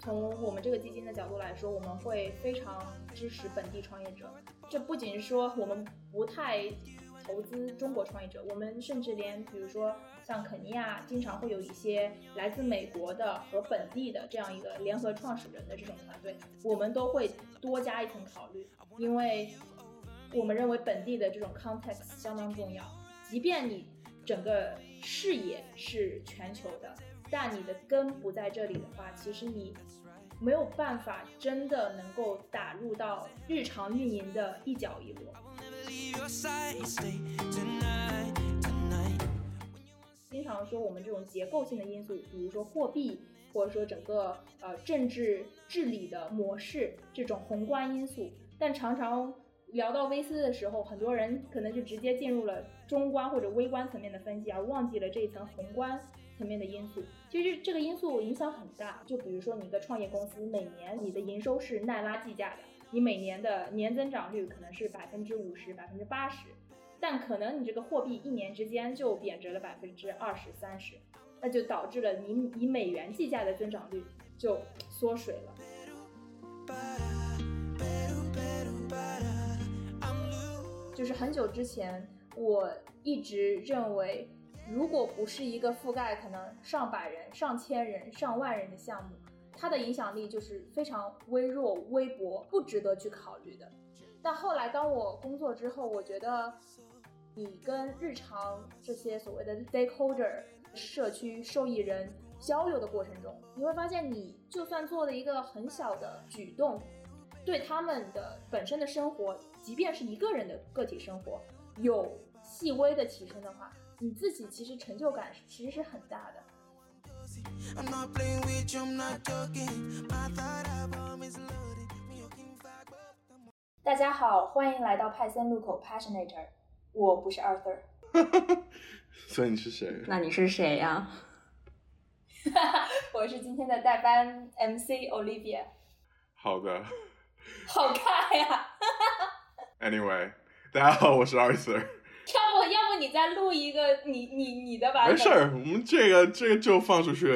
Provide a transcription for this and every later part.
从我们这个基金的角度来说，我们会非常支持本地创业者。这不仅是说我们不太投资中国创业者，我们甚至连比如说像肯尼亚，经常会有一些来自美国的和本地的这样一个联合创始人的这种团队，我们都会多加一层考虑，因为我们认为本地的这种 context 相当重要。即便你整个视野是全球的，但你的根不在这里的话，其实你没有办法真的能够打入到日常运营的一角一落。经常说我们这种结构性的因素，比如说货币，或者说整个呃政治治理的模式这种宏观因素，但常常。聊到 V C 的时候，很多人可能就直接进入了中观或者微观层面的分析，而忘记了这一层宏观层面的因素。其实这个因素影响很大。就比如说，你一个创业公司每年你的营收是耐拉计价的，你每年的年增长率可能是百分之五十、百分之八十，但可能你这个货币一年之间就贬值了百分之二十三十，那就导致了你以美元计价的增长率就缩水了。就是很久之前，我一直认为，如果不是一个覆盖可能上百人、上千人、上万人的项目，它的影响力就是非常微弱、微薄，不值得去考虑的。但后来当我工作之后，我觉得，你跟日常这些所谓的 stakeholder、社区受益人交流的过程中，你会发现，你就算做了一个很小的举动。对他们的本身的生活，即便是一个人的个体生活，有细微的提升的话，你自己其实成就感其实是很大的。大家好，欢迎来到派森路口 Passionator，我不是 Arthur。所以你是谁？那你是谁呀？我是今天的代班 MC Olivia。好的。好看呀！Anyway，大家好，我是 Arthur。要不要不你再录一个你你你的吧？没事儿，我们这个这个就放出去，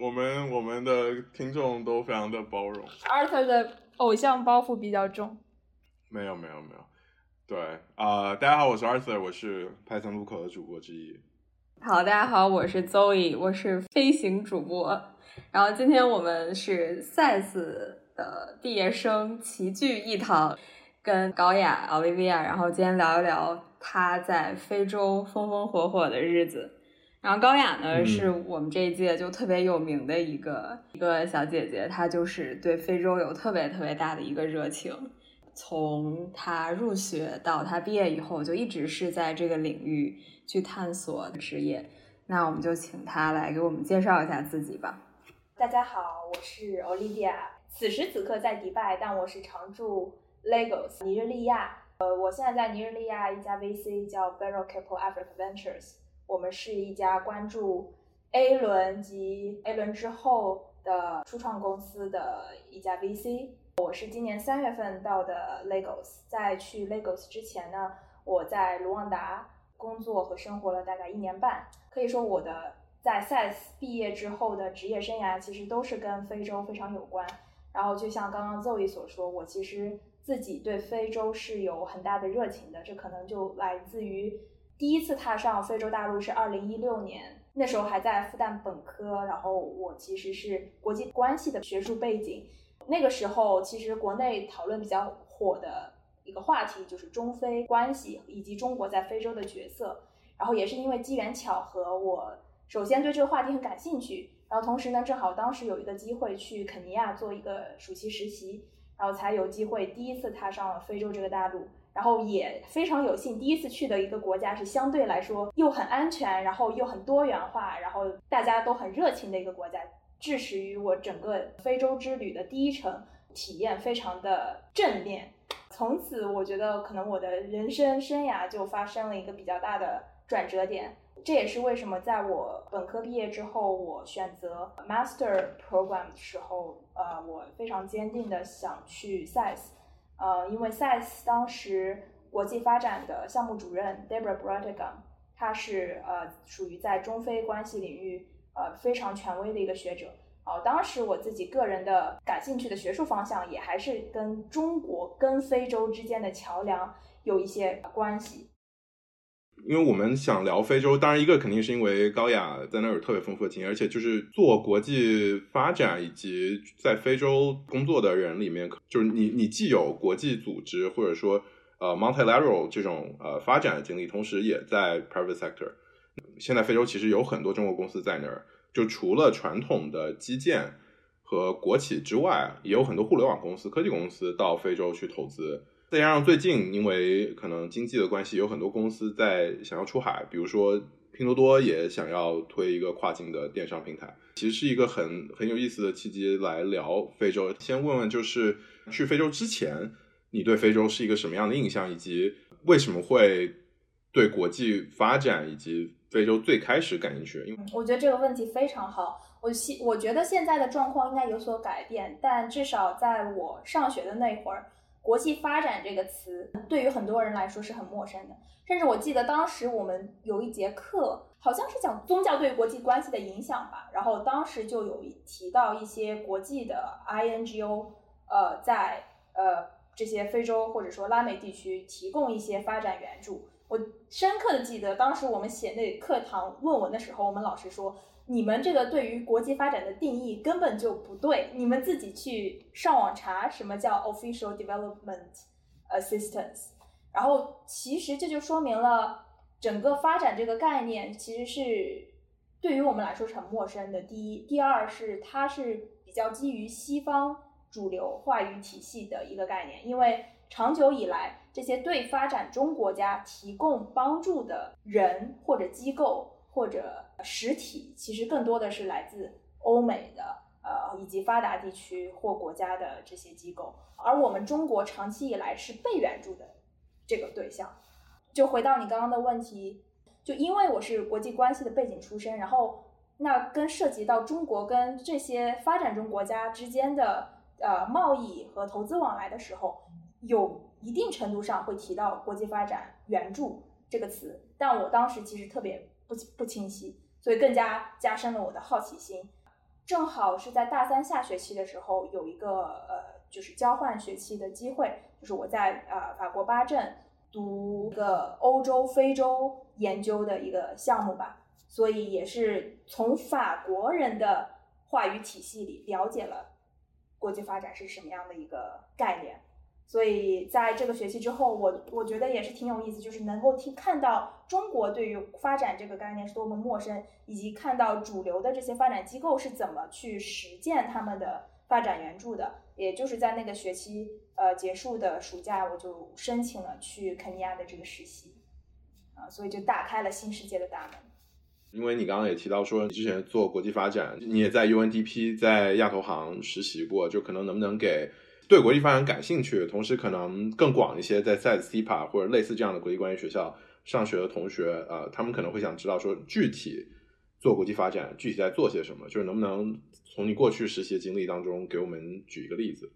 我们我们的听众都非常的包容。Arthur 的偶像包袱比较重。没有没有没有，对啊，大家好，我是 Arthur，我是派森路口的主播之一。好，大家好，我是 Zoe，我是飞行主播。然后今天我们是赛斯。的毕业生齐聚一堂，跟高雅、Olivia，然后今天聊一聊她在非洲风风火火的日子。然后高雅呢，是我们这一届就特别有名的一个一个小姐姐，她就是对非洲有特别特别大的一个热情。从她入学到她毕业以后，就一直是在这个领域去探索职业。那我们就请她来给我们介绍一下自己吧。大家好，我是 Olivia。此时此刻在迪拜，但我是常驻 Lagos 尼日利亚。呃，我现在在尼日利亚一家 VC 叫 Barrel Capital Africa Ventures，我们是一家关注 A 轮及 A 轮之后的初创公司的一家 VC。我是今年三月份到的 Lagos，在去 Lagos 之前呢，我在卢旺达工作和生活了大概一年半。可以说我的在 SaaS 毕业之后的职业生涯其实都是跟非洲非常有关。然后就像刚刚 Zoe 所说，我其实自己对非洲是有很大的热情的。这可能就来自于第一次踏上非洲大陆是二零一六年，那时候还在复旦本科。然后我其实是国际关系的学术背景。那个时候其实国内讨论比较火的一个话题就是中非关系以及中国在非洲的角色。然后也是因为机缘巧合，我首先对这个话题很感兴趣。然后同时呢，正好当时有一个机会去肯尼亚做一个暑期实习，然后才有机会第一次踏上了非洲这个大陆。然后也非常有幸，第一次去的一个国家是相对来说又很安全，然后又很多元化，然后大家都很热情的一个国家，致使于我整个非洲之旅的第一程体验非常的正面。从此，我觉得可能我的人生生涯就发生了一个比较大的转折点。这也是为什么在我本科毕业之后，我选择 master program 的时候，呃，我非常坚定的想去 SIS，。呃，因为 SIS 当时国际发展的项目主任 Deborah b r o t i g a m 他是呃属于在中非关系领域呃非常权威的一个学者。哦，当时我自己个人的感兴趣的学术方向也还是跟中国跟非洲之间的桥梁有一些关系。因为我们想聊非洲，当然一个肯定是因为高雅在那儿有特别丰富的经验，而且就是做国际发展以及在非洲工作的人里面，就是你你既有国际组织或者说呃 multilateral 这种呃发展的经历，同时也在 private sector。现在非洲其实有很多中国公司在那儿，就除了传统的基建和国企之外，也有很多互联网公司、科技公司到非洲去投资。再加上最近，因为可能经济的关系，有很多公司在想要出海，比如说拼多多也想要推一个跨境的电商平台，其实是一个很很有意思的契机来聊非洲。先问问，就是去非洲之前，你对非洲是一个什么样的印象，以及为什么会对国际发展以及非洲最开始感兴趣？因为我觉得这个问题非常好。我希我觉得现在的状况应该有所改变，但至少在我上学的那会儿。国际发展这个词对于很多人来说是很陌生的，甚至我记得当时我们有一节课，好像是讲宗教对国际关系的影响吧，然后当时就有一提到一些国际的 INGO，呃，在呃这些非洲或者说拉美地区提供一些发展援助。我深刻的记得当时我们写那课堂论文的时候，我们老师说。你们这个对于国际发展的定义根本就不对，你们自己去上网查什么叫 official development assistance，然后其实这就说明了整个发展这个概念其实是对于我们来说是很陌生的。第一，第二是它是比较基于西方主流话语体系的一个概念，因为长久以来这些对发展中国家提供帮助的人或者机构。或者实体其实更多的是来自欧美的，呃，以及发达地区或国家的这些机构，而我们中国长期以来是被援助的这个对象。就回到你刚刚的问题，就因为我是国际关系的背景出身，然后那跟涉及到中国跟这些发展中国家之间的呃贸易和投资往来的时候，有一定程度上会提到国际发展援助这个词，但我当时其实特别。不不清晰，所以更加加深了我的好奇心。正好是在大三下学期的时候，有一个呃，就是交换学期的机会，就是我在呃法国巴镇读个欧洲非洲研究的一个项目吧，所以也是从法国人的话语体系里了解了国际发展是什么样的一个概念。所以在这个学期之后，我我觉得也是挺有意思，就是能够听看到中国对于发展这个概念是多么陌生，以及看到主流的这些发展机构是怎么去实践他们的发展援助的。也就是在那个学期呃结束的暑假，我就申请了去肯尼亚的这个实习，啊，所以就打开了新世界的大门。因为你刚刚也提到说，你之前做国际发展，你也在 UNDP 在亚投行实习过，就可能能不能给。对国际发展感兴趣，同时可能更广一些，在在 CPA 或者类似这样的国际关系学校上学的同学，呃，他们可能会想知道说，具体做国际发展具体在做些什么，就是能不能从你过去实习的经历当中给我们举一个例子？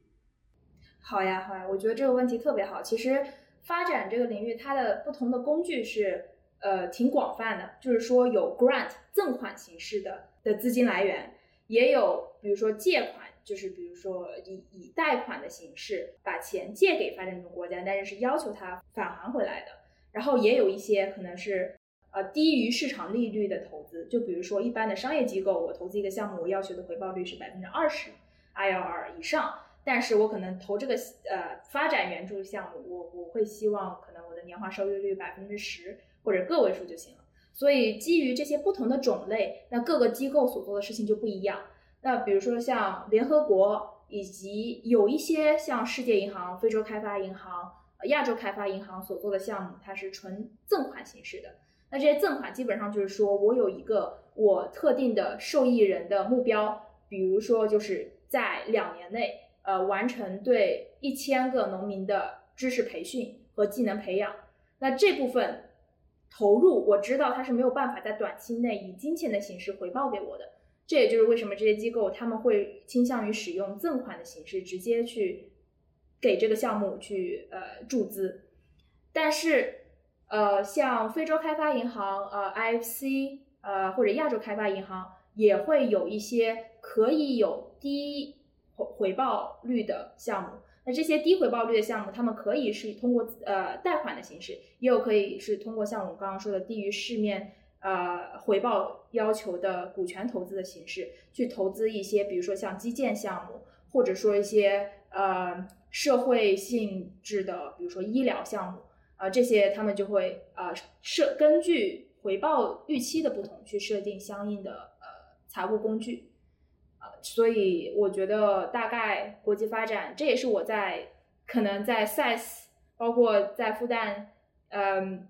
好呀，好呀，我觉得这个问题特别好。其实发展这个领域，它的不同的工具是呃挺广泛的，就是说有 grant 赠款形式的的资金来源，也有比如说借款。就是比如说以以贷款的形式把钱借给发展中国家，但是是要求他返还回来的。然后也有一些可能是呃低于市场利率的投资，就比如说一般的商业机构，我投资一个项目，我要求的回报率是百分之二十 IRR 以上，但是我可能投这个呃发展援助项目，我我会希望可能我的年化收益率百分之十或者个位数就行了。所以基于这些不同的种类，那各个机构所做的事情就不一样。那比如说像联合国，以及有一些像世界银行、非洲开发银行、亚洲开发银行所做的项目，它是纯赠款形式的。那这些赠款基本上就是说我有一个我特定的受益人的目标，比如说就是在两年内，呃，完成对一千个农民的知识培训和技能培养。那这部分投入，我知道它是没有办法在短期内以金钱的形式回报给我的。这也就是为什么这些机构他们会倾向于使用赠款的形式，直接去给这个项目去呃注资。但是。呃，像非洲开发银行、呃 IFC、呃或者亚洲开发银行也会有一些可以有低回回报率的项目。那这些低回报率的项目，他们可以是通过呃贷款的形式，也有可以是通过像我们刚刚说的低于市面呃回报要求的股权投资的形式去投资一些，比如说像基建项目，或者说一些呃社会性质的，比如说医疗项目。啊，这些他们就会啊设根据回报预期的不同去设定相应的呃财务工具，啊，所以我觉得大概国际发展，这也是我在可能在 SIS 包括在复旦，嗯，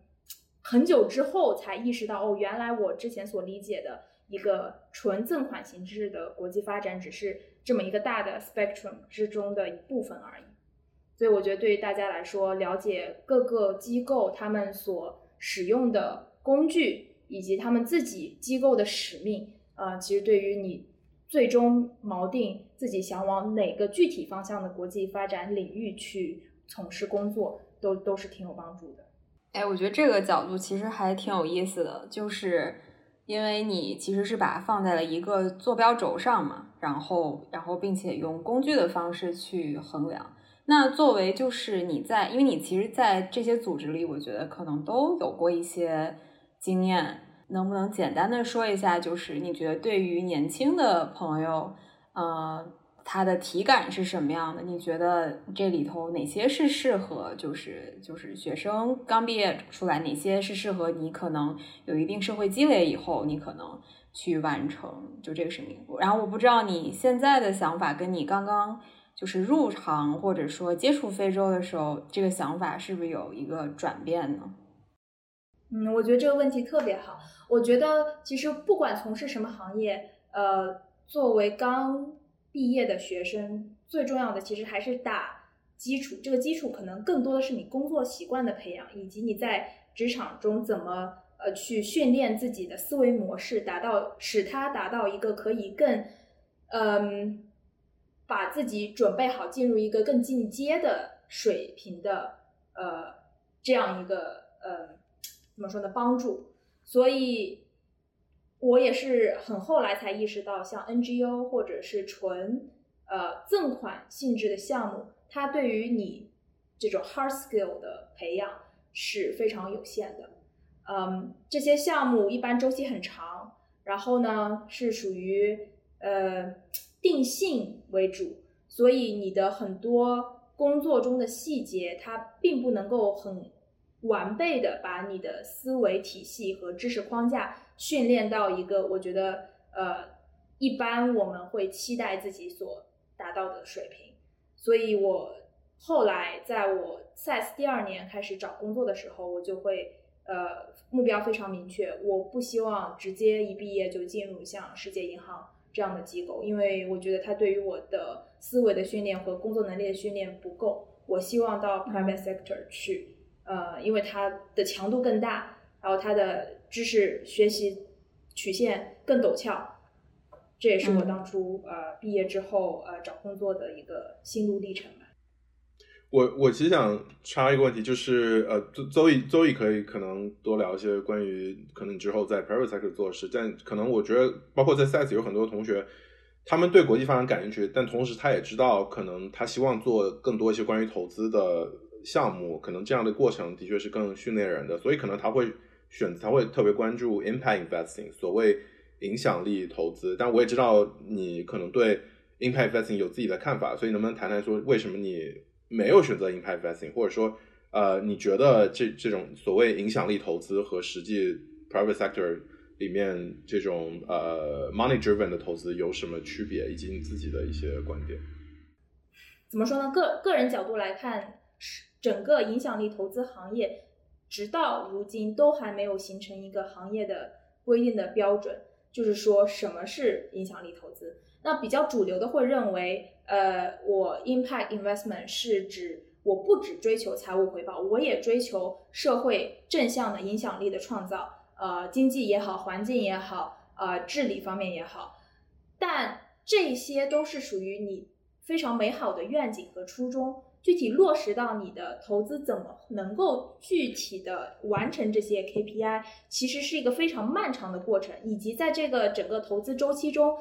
很久之后才意识到，哦，原来我之前所理解的一个纯赠款形式的国际发展，只是这么一个大的 spectrum 之中的一部分而已。所以我觉得对于大家来说，了解各个机构他们所使用的工具以及他们自己机构的使命，呃，其实对于你最终锚定自己想往哪个具体方向的国际发展领域去从事工作，都都是挺有帮助的。哎，我觉得这个角度其实还挺有意思的，就是因为你其实是把它放在了一个坐标轴上嘛，然后然后并且用工具的方式去衡量。那作为就是你在，因为你其实，在这些组织里，我觉得可能都有过一些经验，能不能简单的说一下，就是你觉得对于年轻的朋友，呃，他的体感是什么样的？你觉得这里头哪些是适合，就是就是学生刚毕业出来，哪些是适合你可能有一定社会积累以后，你可能去完成就这个使命？然后我不知道你现在的想法跟你刚刚。就是入行或者说接触非洲的时候，这个想法是不是有一个转变呢？嗯，我觉得这个问题特别好。我觉得其实不管从事什么行业，呃，作为刚毕业的学生，最重要的其实还是打基础。这个基础可能更多的是你工作习惯的培养，以及你在职场中怎么呃去训练自己的思维模式，达到使它达到一个可以更嗯。把自己准备好进入一个更进阶的水平的呃这样一个呃怎么说呢帮助，所以我也是很后来才意识到，像 NGO 或者是纯呃赠款性质的项目，它对于你这种 hard skill 的培养是非常有限的。嗯，这些项目一般周期很长，然后呢是属于呃。定性为主，所以你的很多工作中的细节，它并不能够很完备的把你的思维体系和知识框架训练到一个我觉得呃一般我们会期待自己所达到的水平。所以我后来在我 SIS 第二年开始找工作的时候，我就会呃目标非常明确，我不希望直接一毕业就进入像世界银行。这样的机构，因为我觉得它对于我的思维的训练和工作能力的训练不够。我希望到 private sector 去，呃，因为它的强度更大，然后它的知识学习曲线更陡峭。这也是我当初呃毕业之后呃找工作的一个心路历程吧。我我其实想插一个问题，就是呃，周周易周易可以可能多聊一些关于可能之后在 private sector 做事，但可能我觉得包括在 SAS 有很多同学，他们对国际发展感兴趣，但同时他也知道可能他希望做更多一些关于投资的项目，可能这样的过程的确是更训练人的，所以可能他会选他会特别关注 impact investing，所谓影响力投资。但我也知道你可能对 impact investing 有自己的看法，所以能不能谈谈说为什么你？没有选择 impact investing，或者说，呃，你觉得这这种所谓影响力投资和实际 private sector 里面这种呃 money driven 的投资有什么区别，以及你自己的一些观点？怎么说呢？个个人角度来看是，整个影响力投资行业直到如今都还没有形成一个行业的规定的标准，就是说什么是影响力投资。那比较主流的会认为，呃，我 impact investment 是指我不只追求财务回报，我也追求社会正向的影响力的创造，呃，经济也好，环境也好，呃，治理方面也好，但这些都是属于你非常美好的愿景和初衷。具体落实到你的投资，怎么能够具体的完成这些 KPI，其实是一个非常漫长的过程，以及在这个整个投资周期中。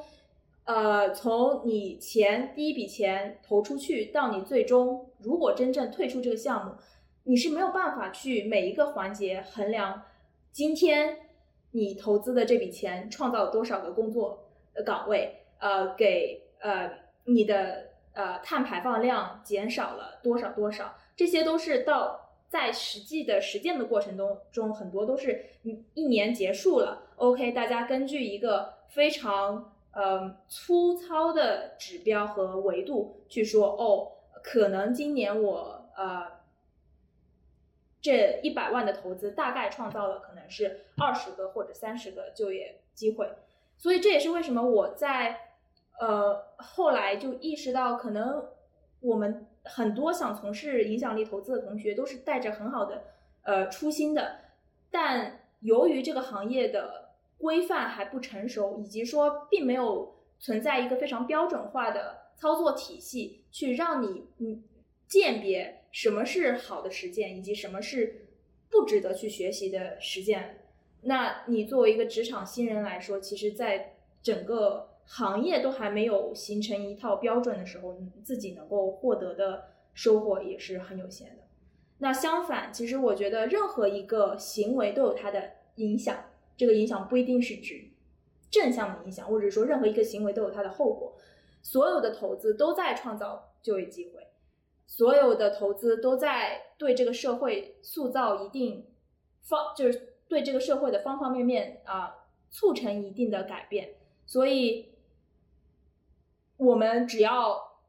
呃，从你钱第一笔钱投出去到你最终如果真正退出这个项目，你是没有办法去每一个环节衡量今天你投资的这笔钱创造了多少个工作岗位，呃，给呃你的呃碳排放量减少了多少多少，这些都是到在实际的实践的过程中中很多都是一一年结束了，OK，大家根据一个非常。呃，粗糙的指标和维度去说，哦，可能今年我呃这一百万的投资大概创造了可能是二十个或者三十个就业机会，所以这也是为什么我在呃后来就意识到，可能我们很多想从事影响力投资的同学都是带着很好的呃初心的，但由于这个行业的。规范还不成熟，以及说并没有存在一个非常标准化的操作体系，去让你嗯鉴别什么是好的实践，以及什么是不值得去学习的实践。那你作为一个职场新人来说，其实在整个行业都还没有形成一套标准的时候，你自己能够获得的收获也是很有限的。那相反，其实我觉得任何一个行为都有它的影响。这个影响不一定是指正向的影响，或者说任何一个行为都有它的后果。所有的投资都在创造就业机会，所有的投资都在对这个社会塑造一定方，就是对这个社会的方方面面啊，促成一定的改变。所以，我们只要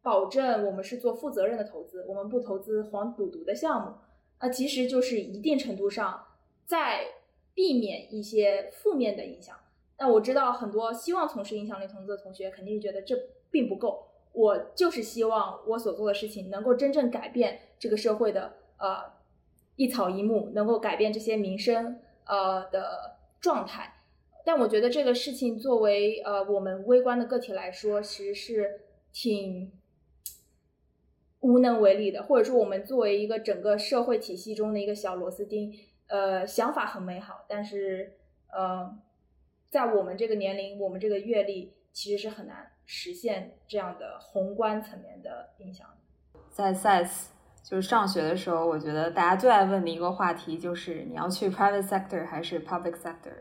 保证我们是做负责任的投资，我们不投资黄赌毒的项目，那，其实就是一定程度上在。避免一些负面的影响。那我知道很多希望从事影响力投资的同学肯定是觉得这并不够。我就是希望我所做的事情能够真正改变这个社会的呃一草一木，能够改变这些民生呃的状态。但我觉得这个事情作为呃我们微观的个体来说，其实是挺无能为力的，或者说我们作为一个整个社会体系中的一个小螺丝钉。呃，想法很美好，但是呃，在我们这个年龄，我们这个阅历，其实是很难实现这样的宏观层面的影响。在 SaaS 就是上学的时候，我觉得大家最爱问的一个话题就是你要去 private sector 还是 public sector。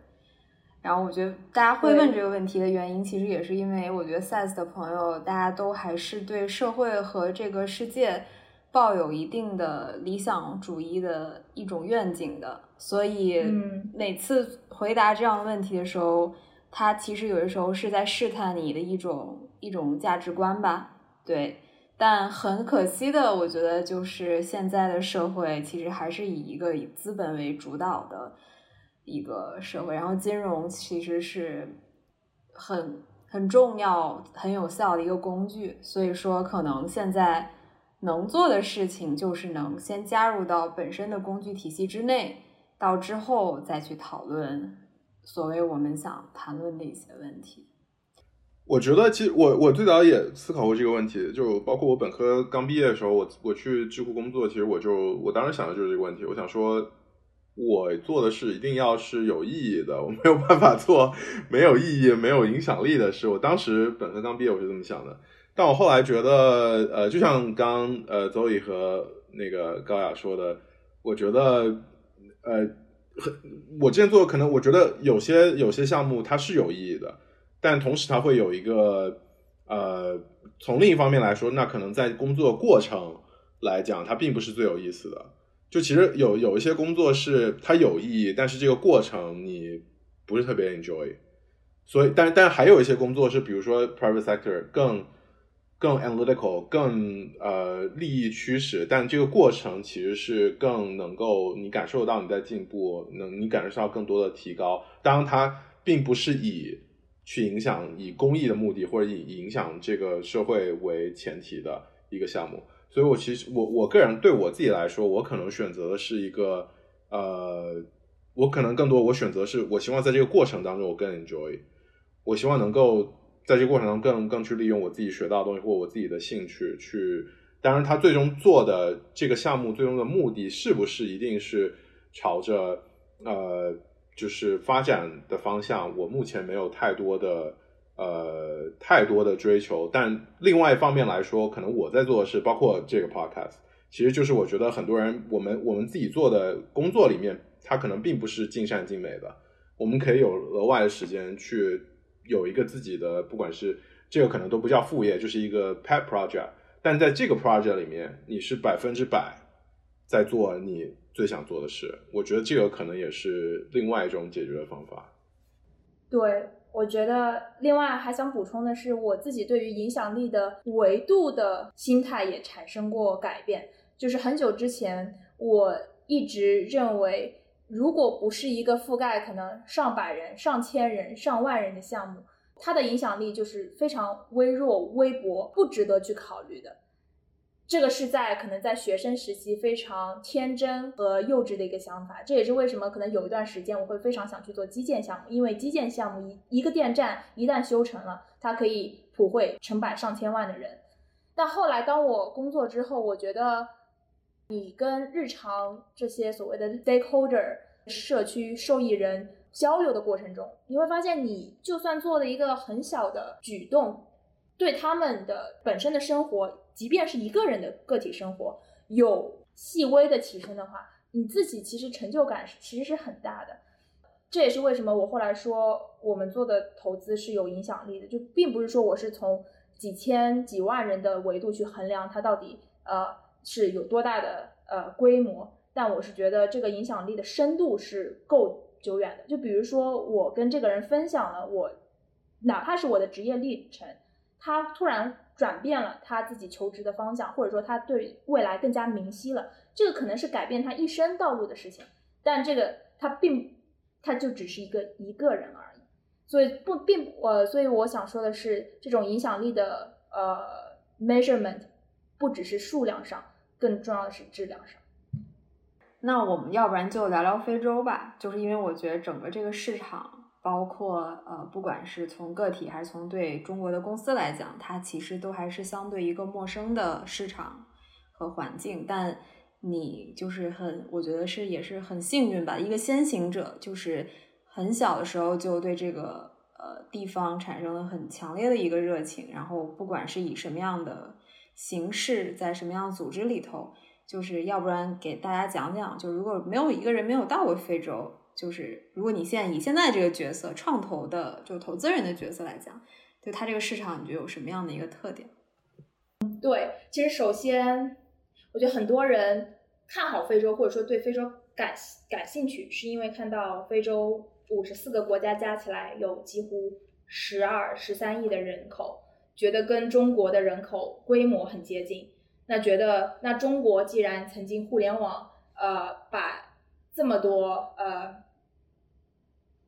然后我觉得大家会问这个问题的原因，其实也是因为我觉得 SaaS 的朋友，大家都还是对社会和这个世界。抱有一定的理想主义的一种愿景的，所以每次回答这样的问题的时候，他其实有的时候是在试探你的一种一种价值观吧。对，但很可惜的，我觉得就是现在的社会其实还是以一个以资本为主导的一个社会，然后金融其实是很很重要、很有效的一个工具，所以说可能现在。能做的事情就是能先加入到本身的工具体系之内，到之后再去讨论所谓我们想谈论的一些问题。我觉得，其实我我最早也思考过这个问题，就包括我本科刚毕业的时候，我我去智库工作，其实我就我当时想的就是这个问题。我想说，我做的事一定要是有意义的，我没有办法做没有意义、没有影响力的事。我当时本科刚毕业，我是这么想的。但我后来觉得，呃，就像刚呃周宇和那个高雅说的，我觉得，呃，我之前做的可能我觉得有些有些项目它是有意义的，但同时它会有一个，呃，从另一方面来说，那可能在工作过程来讲，它并不是最有意思的。就其实有有一些工作是它有意义，但是这个过程你不是特别 enjoy。所以，但但还有一些工作是，比如说 private sector 更。更 analytical，更呃利益驱使，但这个过程其实是更能够你感受到你在进步，能你感受到更多的提高。当然，它并不是以去影响以公益的目的或者以影响这个社会为前提的一个项目。所以，我其实我我个人对我自己来说，我可能选择的是一个呃，我可能更多我选择是我希望在这个过程当中我更 enjoy，我希望能够。在这个过程中，更更去利用我自己学到的东西或我自己的兴趣去。当然，他最终做的这个项目最终的目的是不是一定是朝着呃，就是发展的方向？我目前没有太多的呃太多的追求。但另外一方面来说，可能我在做的是，包括这个 podcast，其实就是我觉得很多人我们我们自己做的工作里面，它可能并不是尽善尽美的。我们可以有额外的时间去。有一个自己的，不管是这个可能都不叫副业，就是一个 pet project。但在这个 project 里面，你是百分之百在做你最想做的事。我觉得这个可能也是另外一种解决的方法。对，我觉得另外还想补充的是，我自己对于影响力的维度的心态也产生过改变。就是很久之前，我一直认为。如果不是一个覆盖可能上百人、上千人、上万人的项目，它的影响力就是非常微弱、微薄，不值得去考虑的。这个是在可能在学生时期非常天真和幼稚的一个想法。这也是为什么可能有一段时间我会非常想去做基建项目，因为基建项目一一个电站一旦修成了，它可以普惠成百上千万的人。但后来当我工作之后，我觉得。你跟日常这些所谓的 stakeholder 社区受益人交流的过程中，你会发现，你就算做了一个很小的举动，对他们的本身的生活，即便是一个人的个体生活有细微的提升的话，你自己其实成就感其实是很大的。这也是为什么我后来说我们做的投资是有影响力的，就并不是说我是从几千几万人的维度去衡量它到底呃。是有多大的呃规模？但我是觉得这个影响力的深度是够久远的。就比如说，我跟这个人分享了我，哪怕是我的职业历程，他突然转变了他自己求职的方向，或者说他对未来更加明晰了，这个可能是改变他一生道路的事情。但这个他并，他就只是一个一个人而已。所以不并呃，所以我想说的是，这种影响力的呃 measurement。不只是数量上，更重要的是质量上。那我们要不然就聊聊非洲吧，就是因为我觉得整个这个市场，包括呃，不管是从个体还是从对中国的公司来讲，它其实都还是相对一个陌生的市场和环境。但你就是很，我觉得是也是很幸运吧，一个先行者，就是很小的时候就对这个呃地方产生了很强烈的一个热情，然后不管是以什么样的。形式在什么样的组织里头？就是要不然给大家讲讲，就如果没有一个人没有到过非洲，就是如果你现在以现在这个角色创投的就投资人的角色来讲，就它这个市场，你觉得有什么样的一个特点？对，其实首先，我觉得很多人看好非洲，或者说对非洲感感兴趣，是因为看到非洲五十四个国家加起来有几乎十二十三亿的人口。觉得跟中国的人口规模很接近，那觉得那中国既然曾经互联网呃把这么多呃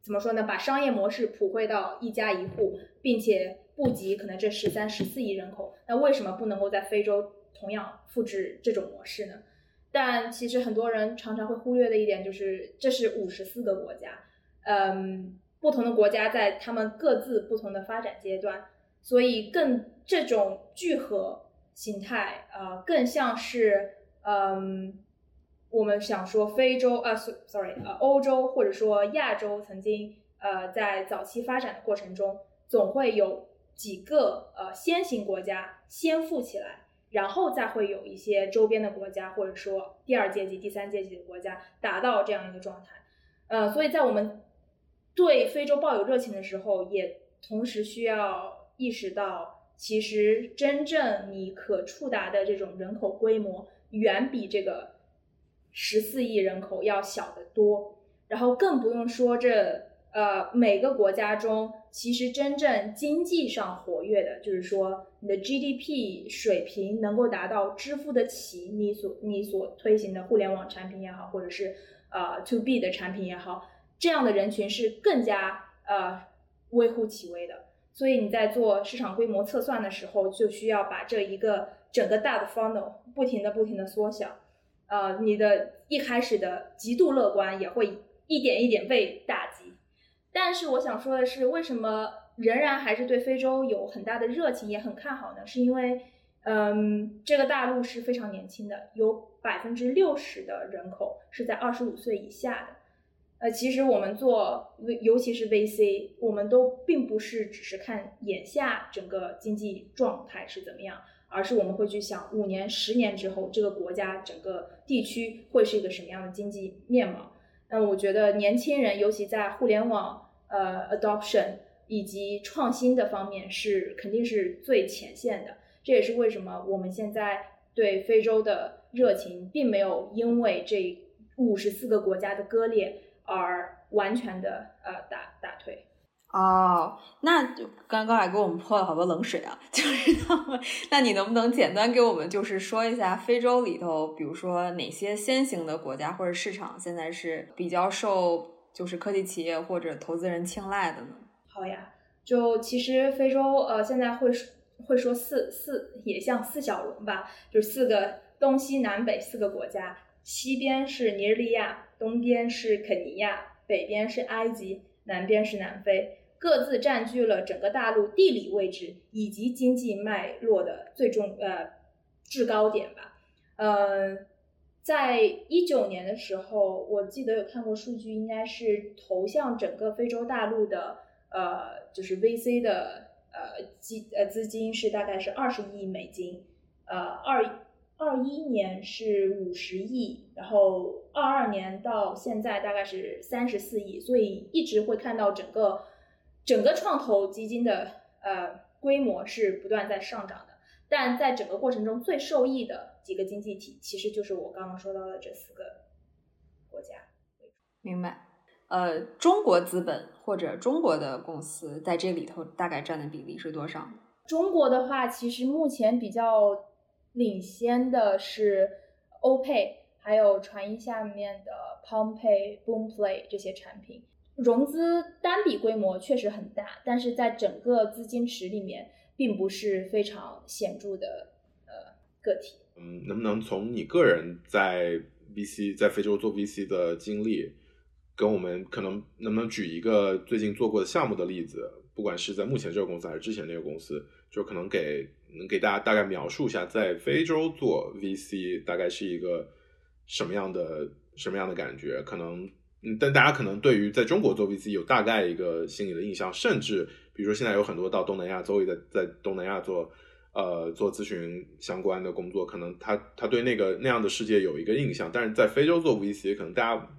怎么说呢，把商业模式普惠到一家一户，并且布及可能这十三十四亿人口，那为什么不能够在非洲同样复制这种模式呢？但其实很多人常常会忽略的一点就是，这是五十四个国家，嗯，不同的国家在他们各自不同的发展阶段。所以更这种聚合形态，呃，更像是，嗯，我们想说非洲，呃，sorry，呃，欧洲或者说亚洲曾经，呃，在早期发展的过程中，总会有几个呃先行国家先富起来，然后再会有一些周边的国家或者说第二阶级、第三阶级的国家达到这样一个状态，呃，所以在我们对非洲抱有热情的时候，也同时需要。意识到，其实真正你可触达的这种人口规模，远比这个十四亿人口要小得多。然后更不用说这呃，每个国家中，其实真正经济上活跃的，就是说你的 GDP 水平能够达到支付得起你所你所推行的互联网产品也好，或者是呃 To B 的产品也好，这样的人群是更加呃微乎其微的。所以你在做市场规模测算的时候，就需要把这一个整个大的 funnel 不停的不停的缩小。呃，你的一开始的极度乐观也会一点一点被打击。但是我想说的是，为什么仍然还是对非洲有很大的热情，也很看好呢？是因为，嗯，这个大陆是非常年轻的，有百分之六十的人口是在二十五岁以下的。呃，其实我们做，尤其是 VC，我们都并不是只是看眼下整个经济状态是怎么样，而是我们会去想五年、十年之后，这个国家、整个地区会是一个什么样的经济面貌。那我觉得年轻人，尤其在互联网呃 adoption 以及创新的方面，是肯定是最前线的。这也是为什么我们现在对非洲的热情，并没有因为这五十四个国家的割裂而完全的呃打打退。哦，那就刚刚还给我们泼了好多冷水啊！就是那你能不能简单给我们就是说一下非洲里头，比如说哪些先行的国家或者市场现在是比较受就是科技企业或者投资人青睐的呢？好呀，就其实非洲呃现在会会说四四也像四小龙吧，就四个东西南北四个国家，西边是尼日利亚，东边是肯尼亚，北边是埃及，南边是南非。各自占据了整个大陆地理位置以及经济脉络的最重呃制高点吧。嗯，在一九年的时候，我记得有看过数据，应该是投向整个非洲大陆的呃就是 VC 的呃基呃资金是大概是二十亿美金，呃二二一年是五十亿，然后二二年到现在大概是三十四亿，所以一直会看到整个。整个创投基金的呃规模是不断在上涨的，但在整个过程中最受益的几个经济体，其实就是我刚刚说到的这四个国家。明白。呃，中国资本或者中国的公司在这里头大概占的比例是多少？中国的话，其实目前比较领先的是欧佩，还有传音下面的 PalmPay、Boomplay 这些产品。融资单笔规模确实很大，但是在整个资金池里面，并不是非常显著的呃个体。嗯，能不能从你个人在 VC 在非洲做 VC 的经历，跟我们可能能不能举一个最近做过的项目的例子？不管是在目前这个公司还是之前那个公司，就可能给能给大家大概描述一下，在非洲做 VC 大概是一个什么样的什么样的感觉？可能。嗯，但大家可能对于在中国做 VC 有大概一个心理的印象，甚至比如说现在有很多到东南亚，周围在在东南亚做呃做咨询相关的工作，可能他他对那个那样的世界有一个印象，但是在非洲做 VC，可能大家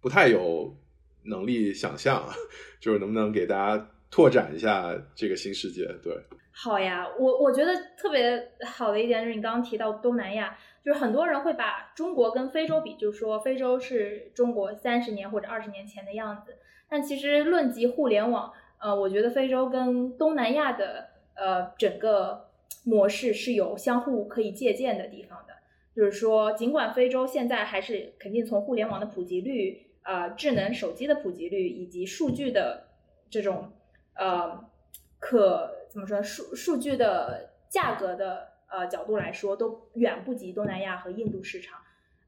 不太有能力想象，就是能不能给大家拓展一下这个新世界？对，好呀，我我觉得特别好的一点就是你刚刚提到东南亚。就是很多人会把中国跟非洲比，就是说非洲是中国三十年或者二十年前的样子。但其实论及互联网，呃，我觉得非洲跟东南亚的呃整个模式是有相互可以借鉴的地方的。就是说，尽管非洲现在还是肯定从互联网的普及率、呃智能手机的普及率以及数据的这种呃可怎么说数数据的价格的。呃，角度来说都远不及东南亚和印度市场，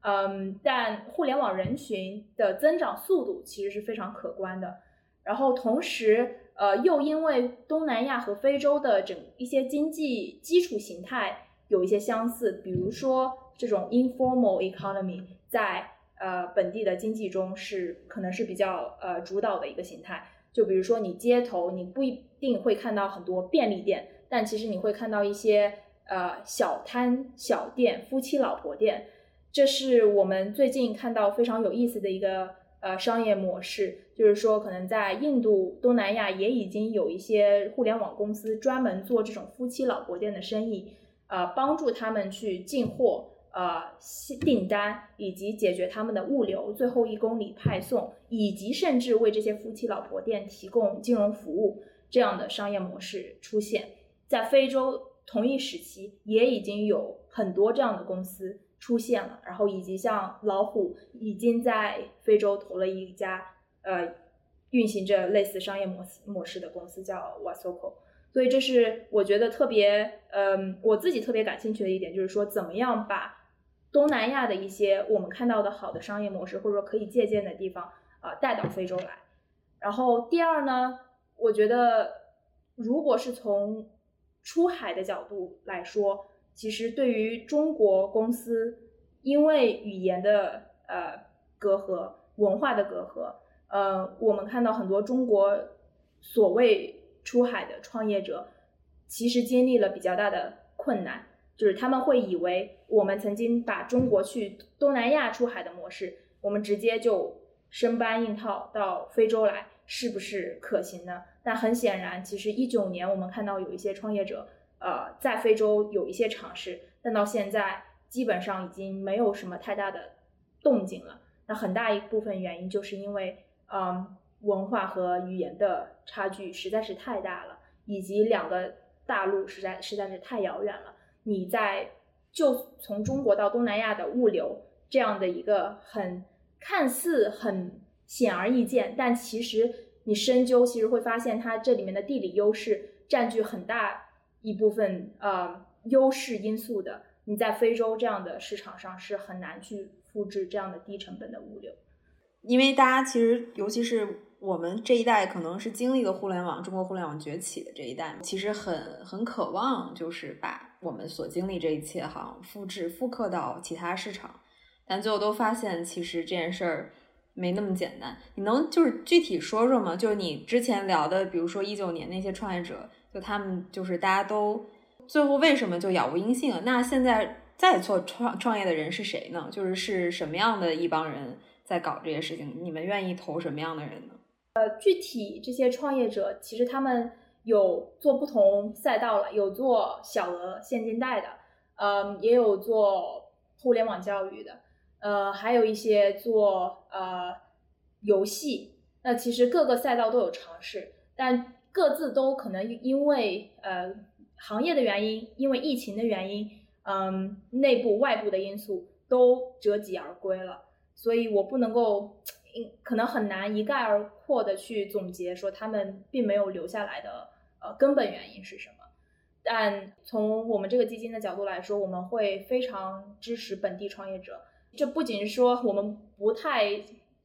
嗯，但互联网人群的增长速度其实是非常可观的。然后同时，呃，又因为东南亚和非洲的整一些经济基础形态有一些相似，比如说这种 informal economy 在呃本地的经济中是可能是比较呃主导的一个形态。就比如说你街头你不一定会看到很多便利店，但其实你会看到一些。呃，小摊小店、夫妻老婆店，这是我们最近看到非常有意思的一个呃商业模式。就是说，可能在印度、东南亚也已经有一些互联网公司专门做这种夫妻老婆店的生意，呃，帮助他们去进货，呃订单，以及解决他们的物流、最后一公里派送，以及甚至为这些夫妻老婆店提供金融服务这样的商业模式出现。在非洲同一时期，也已经有很多这样的公司出现了，然后以及像老虎已经在非洲投了一家呃运行着类似商业模式模式的公司，叫 Wasoko。所以这是我觉得特别，嗯，我自己特别感兴趣的一点，就是说怎么样把东南亚的一些我们看到的好的商业模式，或者说可以借鉴的地方啊带到非洲来。然后第二呢，我觉得如果是从出海的角度来说，其实对于中国公司，因为语言的呃隔阂、文化的隔阂，呃，我们看到很多中国所谓。出海的创业者其实经历了比较大的困难，就是他们会以为我们曾经把中国去东南亚出海的模式，我们直接就生搬硬套到非洲来，是不是可行呢？但很显然，其实一九年我们看到有一些创业者，呃，在非洲有一些尝试，但到现在基本上已经没有什么太大的动静了。那很大一部分原因就是因为，嗯。文化和语言的差距实在是太大了，以及两个大陆实在实在是太遥远了。你在就从中国到东南亚的物流这样的一个很看似很显而易见，但其实你深究，其实会发现它这里面的地理优势占据很大一部分呃优势因素的。你在非洲这样的市场上是很难去复制这样的低成本的物流，因为大家其实尤其是。我们这一代可能是经历了互联网、中国互联网崛起的这一代，其实很很渴望，就是把我们所经历这一切哈复制、复刻到其他市场，但最后都发现其实这件事儿没那么简单。你能就是具体说说吗？就是你之前聊的，比如说一九年那些创业者，就他们就是大家都最后为什么就杳无音信了？那现在在做创创业的人是谁呢？就是是什么样的一帮人在搞这些事情？你们愿意投什么样的人呢？呃，具体这些创业者其实他们有做不同赛道了，有做小额现金贷的，嗯，也有做互联网教育的，呃，还有一些做呃游戏。那其实各个赛道都有尝试，但各自都可能因为呃行业的原因，因为疫情的原因，嗯，内部外部的因素都折戟而归了。所以我不能够。可能很难一概而括的去总结说他们并没有留下来的呃根本原因是什么，但从我们这个基金的角度来说，我们会非常支持本地创业者。这不仅是说我们不太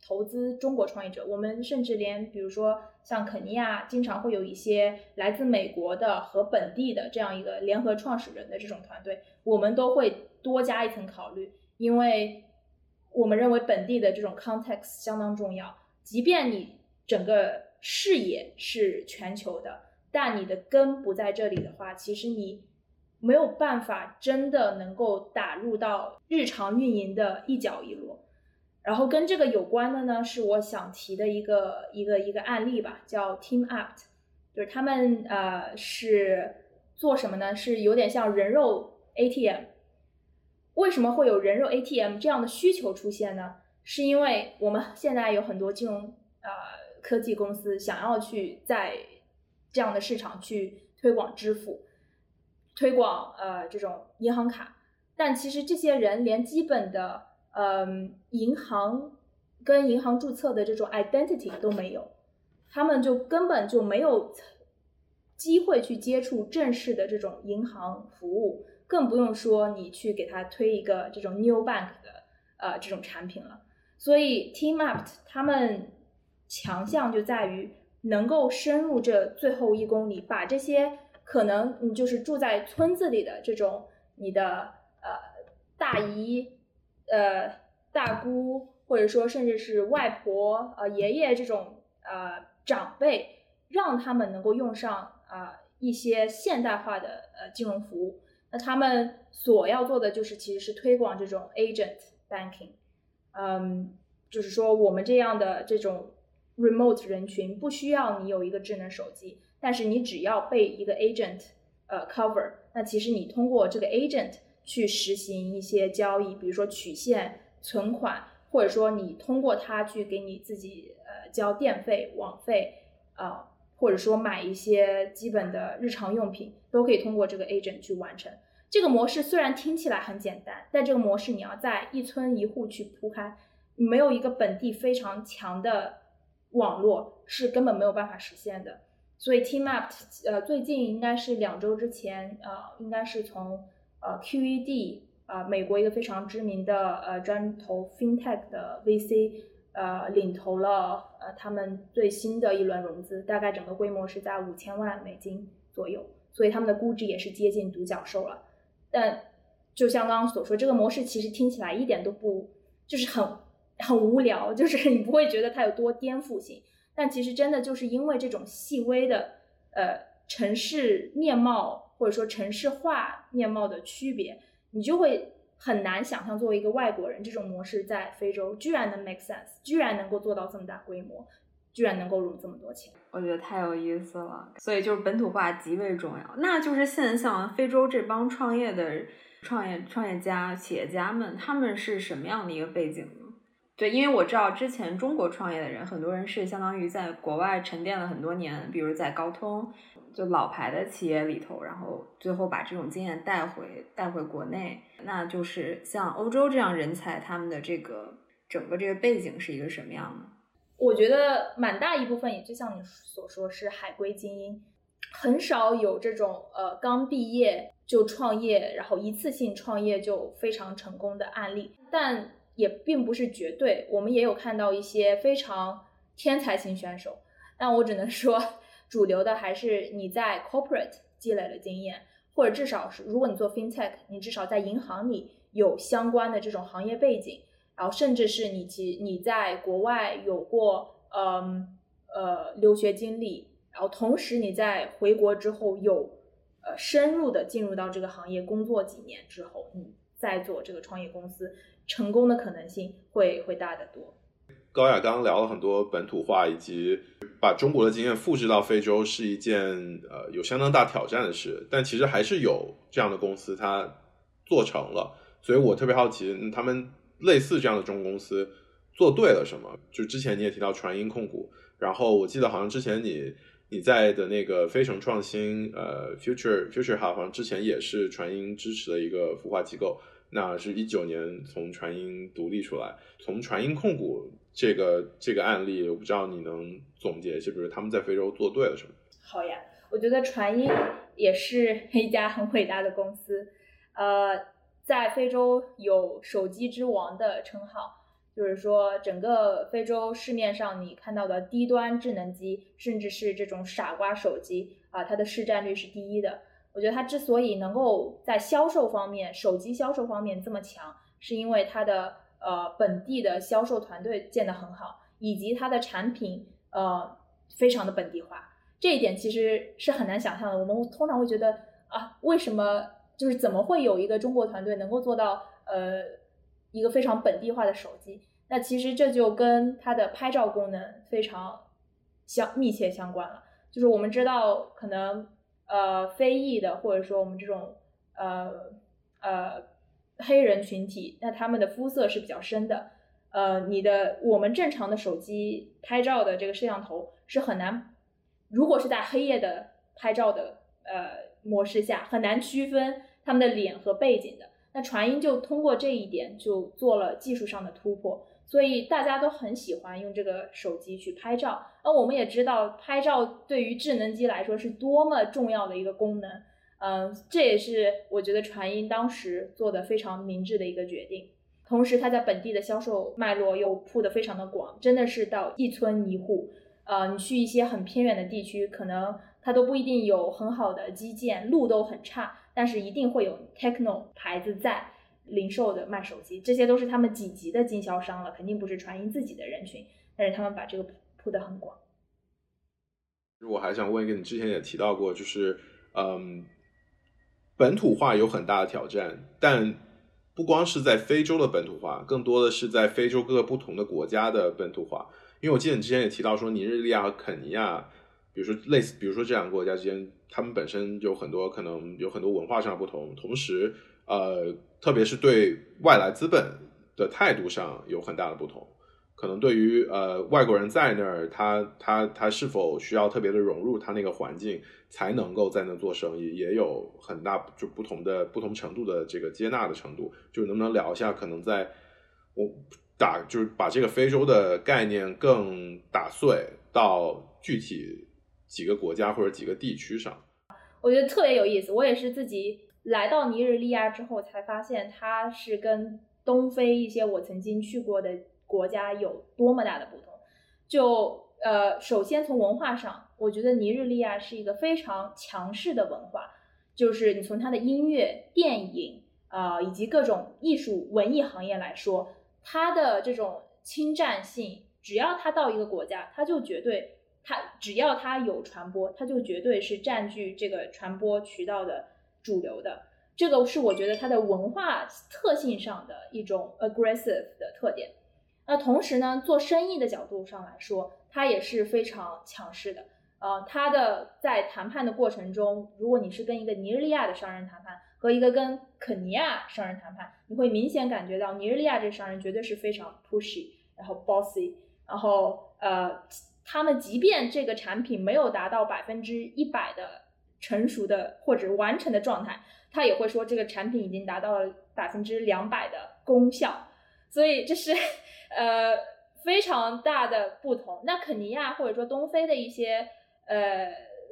投资中国创业者，我们甚至连比如说像肯尼亚，经常会有一些来自美国的和本地的这样一个联合创始人的这种团队，我们都会多加一层考虑，因为。我们认为本地的这种 context 相当重要，即便你整个视野是全球的，但你的根不在这里的话，其实你没有办法真的能够打入到日常运营的一角一落。然后跟这个有关的呢，是我想提的一个一个一个案例吧，叫 Team Apt，就是他们呃是做什么呢？是有点像人肉 ATM。为什么会有人肉 ATM 这样的需求出现呢？是因为我们现在有很多金融呃科技公司想要去在这样的市场去推广支付，推广呃这种银行卡，但其实这些人连基本的嗯银行跟银行注册的这种 identity 都没有，他们就根本就没有机会去接触正式的这种银行服务。更不用说你去给他推一个这种 new bank 的呃这种产品了。所以 Team Up 他们强项就在于能够深入这最后一公里，把这些可能你就是住在村子里的这种你的呃大姨、呃大姑，或者说甚至是外婆、呃爷爷这种呃长辈，让他们能够用上啊一些现代化的呃金融服务。那他们所要做的就是，其实是推广这种 agent banking，嗯，就是说我们这样的这种 remote 人群不需要你有一个智能手机，但是你只要被一个 agent 呃 cover，那其实你通过这个 agent 去实行一些交易，比如说取现、存款，或者说你通过它去给你自己呃交电费、网费啊。或者说买一些基本的日常用品，都可以通过这个 agent 去完成。这个模式虽然听起来很简单，但这个模式你要在一村一户去铺开，没有一个本地非常强的网络是根本没有办法实现的。所以 Team Up 呃最近应该是两周之前，呃应该是从呃 QED 啊美国一个非常知名的呃专投 FinTech 的 VC。呃，领投了呃他们最新的一轮融资，大概整个规模是在五千万美金左右，所以他们的估值也是接近独角兽了。但就像刚刚所说，这个模式其实听起来一点都不，就是很很无聊，就是你不会觉得它有多颠覆性。但其实真的就是因为这种细微的呃城市面貌或者说城市化面貌的区别，你就会。很难想象，作为一个外国人，这种模式在非洲居然能 make sense，居然能够做到这么大规模，居然能够融这么多钱，我觉得太有意思了。所以就是本土化极为重要。那就是现在像非洲这帮创业的创业创业家、企业家们，他们是什么样的一个背景？对，因为我知道之前中国创业的人，很多人是相当于在国外沉淀了很多年，比如在高通。就老牌的企业里头，然后最后把这种经验带回带回国内，那就是像欧洲这样人才，他们的这个整个这个背景是一个什么样的？我觉得蛮大一部分，也就像你所说，是海归精英，很少有这种呃刚毕业就创业，然后一次性创业就非常成功的案例，但也并不是绝对，我们也有看到一些非常天才型选手，但我只能说。主流的还是你在 corporate 积累了经验，或者至少是如果你做 fintech，你至少在银行里有相关的这种行业背景，然后甚至是你其你在国外有过嗯呃留学经历，然后同时你在回国之后有呃深入的进入到这个行业工作几年之后，你再做这个创业公司，成功的可能性会会大得多。高雅刚刚聊了很多本土化，以及把中国的经验复制到非洲是一件呃有相当大挑战的事，但其实还是有这样的公司它做成了，所以我特别好奇他们类似这样的中国公司做对了什么。就之前你也提到传音控股，然后我记得好像之前你你在的那个飞城创新呃 Future Future 哈好像之前也是传音支持的一个孵化机构。那是一九年从传音独立出来，从传音控股这个这个案例，我不知道你能总结一下，比如他们在非洲做对了什么？好呀，我觉得传音也是一家很伟大的公司，呃，在非洲有手机之王的称号，就是说整个非洲市面上你看到的低端智能机，甚至是这种傻瓜手机啊，它的市占率是第一的。我觉得它之所以能够在销售方面，手机销售方面这么强，是因为它的呃本地的销售团队建得很好，以及它的产品呃非常的本地化。这一点其实是很难想象的。我们通常会觉得啊，为什么就是怎么会有一个中国团队能够做到呃一个非常本地化的手机？那其实这就跟它的拍照功能非常相密切相关了。就是我们知道可能。呃，非裔的或者说我们这种呃呃黑人群体，那他们的肤色是比较深的。呃，你的我们正常的手机拍照的这个摄像头是很难，如果是在黑夜的拍照的呃模式下，很难区分他们的脸和背景的。那传音就通过这一点就做了技术上的突破。所以大家都很喜欢用这个手机去拍照，而我们也知道拍照对于智能机来说是多么重要的一个功能，嗯，这也是我觉得传音当时做的非常明智的一个决定。同时，它在本地的销售脉络又铺得非常的广，真的是到一村一户。呃，你去一些很偏远的地区，可能它都不一定有很好的基建，路都很差，但是一定会有 Techno 牌子在。零售的卖手机，这些都是他们几级的经销商了，肯定不是传音自己的人群，但是他们把这个铺得很广。我还想问一个，你之前也提到过，就是嗯，本土化有很大的挑战，但不光是在非洲的本土化，更多的是在非洲各个不同的国家的本土化。因为我记得你之前也提到说，尼日利亚和肯尼亚，比如说类似，比如说这两个国家之间，他们本身有很多可能有很多文化上的不同，同时。呃，特别是对外来资本的态度上有很大的不同。可能对于呃外国人在那儿，他他他是否需要特别的融入他那个环境，才能够在那做生意，也有很大就不同的不同程度的这个接纳的程度。就能不能聊一下，可能在我打就是把这个非洲的概念更打碎到具体几个国家或者几个地区上？我觉得特别有意思。我也是自己来到尼日利亚之后才发现，它是跟东非一些我曾经去过的。国家有多么大的不同？就呃，首先从文化上，我觉得尼日利亚是一个非常强势的文化。就是你从它的音乐、电影啊，以及各种艺术文艺行业来说，它的这种侵占性，只要它到一个国家，它就绝对，它只要它有传播，它就绝对是占据这个传播渠道的主流的。这个是我觉得它的文化特性上的一种 aggressive 的特点。那同时呢，做生意的角度上来说，它也是非常强势的。呃，它的在谈判的过程中，如果你是跟一个尼日利亚的商人谈判，和一个跟肯尼亚商人谈判，你会明显感觉到尼日利亚这商人绝对是非常 pushy，然后 bossy，然后呃，他们即便这个产品没有达到百分之一百的成熟的或者完成的状态，他也会说这个产品已经达到了百分之两百的功效。所以这是。呃，非常大的不同。那肯尼亚或者说东非的一些呃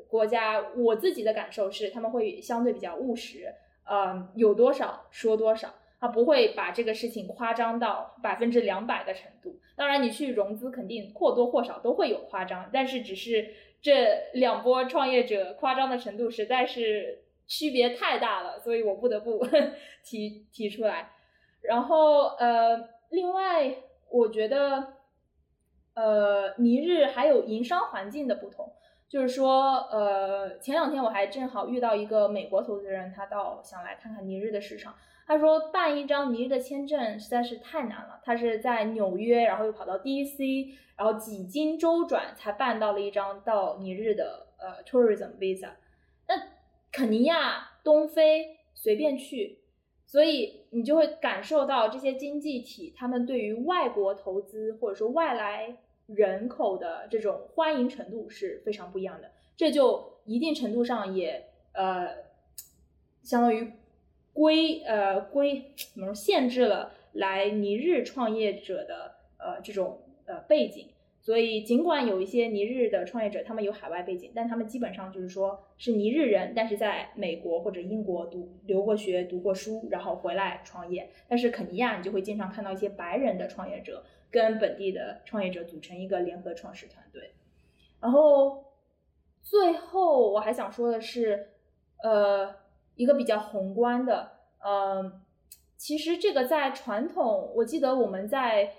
国家，我自己的感受是，他们会相对比较务实，呃，有多少说多少，他不会把这个事情夸张到百分之两百的程度。当然，你去融资肯定或多或少都会有夸张，但是只是这两波创业者夸张的程度实在是区别太大了，所以我不得不 提提出来。然后呃，另外。我觉得，呃，尼日还有营商环境的不同，就是说，呃，前两天我还正好遇到一个美国投资人，他倒想来看看尼日的市场。他说办一张尼日的签证实在是太难了，他是在纽约，然后又跑到 DC，然后几经周转才办到了一张到尼日的呃 tourism visa。那肯尼亚、东非随便去。所以你就会感受到这些经济体，他们对于外国投资或者说外来人口的这种欢迎程度是非常不一样的。这就一定程度上也呃，相当于规呃规怎么说限制了来尼日创业者的呃这种呃背景。所以，尽管有一些尼日的创业者，他们有海外背景，但他们基本上就是说是尼日人，但是在美国或者英国读留过学、读过书，然后回来创业。但是肯尼亚，你就会经常看到一些白人的创业者跟本地的创业者组成一个联合创始团队。然后，最后我还想说的是，呃，一个比较宏观的，嗯，其实这个在传统，我记得我们在。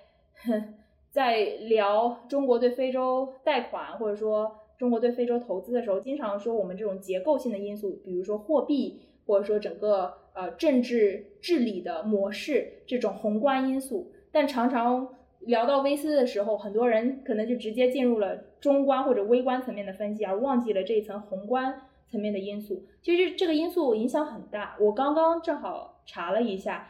在聊中国对非洲贷款，或者说中国对非洲投资的时候，经常说我们这种结构性的因素，比如说货币，或者说整个呃政治治理的模式这种宏观因素。但常常聊到 VC 的时候，很多人可能就直接进入了中观或者微观层面的分析，而忘记了这一层宏观层面的因素。其实这个因素影响很大。我刚刚正好查了一下。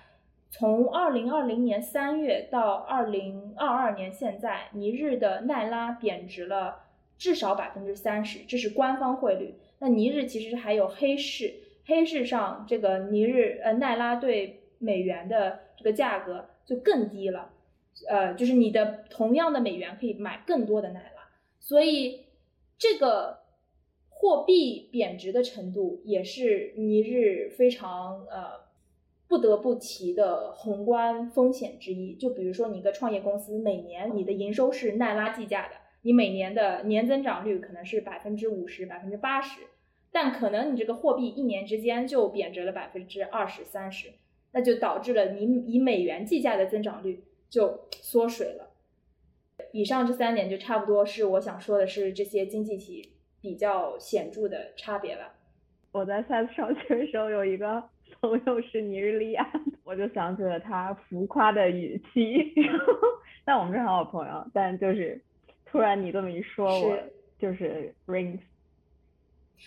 从二零二零年三月到二零二二年现在，尼日的奈拉贬值了至少百分之三十，这是官方汇率。那尼日其实还有黑市，黑市上这个尼日呃奈拉对美元的这个价格就更低了，呃，就是你的同样的美元可以买更多的奈拉，所以这个货币贬值的程度也是尼日非常呃。不得不提的宏观风险之一，就比如说你一个创业公司，每年你的营收是奈拉计价的，你每年的年增长率可能是百分之五十、百分之八十，但可能你这个货币一年之间就贬值了百分之二十三十，那就导致了你以美元计价的增长率就缩水了。以上这三点就差不多是我想说的是这些经济体比较显著的差别吧。我在赛斯上学的时候有一个。朋友是尼日利亚，我就想起了他浮夸的语气。但我们是很好朋友，但就是突然你这么一说，我就是 rings。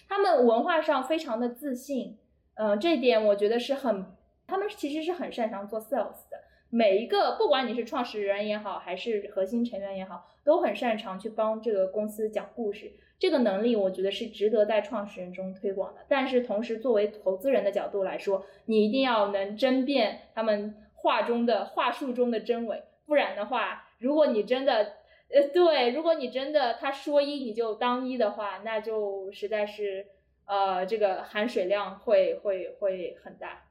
他们文化上非常的自信，嗯，这点我觉得是很他们其实是很擅长做 sales 的。每一个，不管你是创始人也好，还是核心成员也好，都很擅长去帮这个公司讲故事。这个能力，我觉得是值得在创始人中推广的。但是同时，作为投资人的角度来说，你一定要能争辩他们话中的话术中的真伪，不然的话，如果你真的，呃，对，如果你真的他说一你就当一的话，那就实在是，呃，这个含水量会会会很大。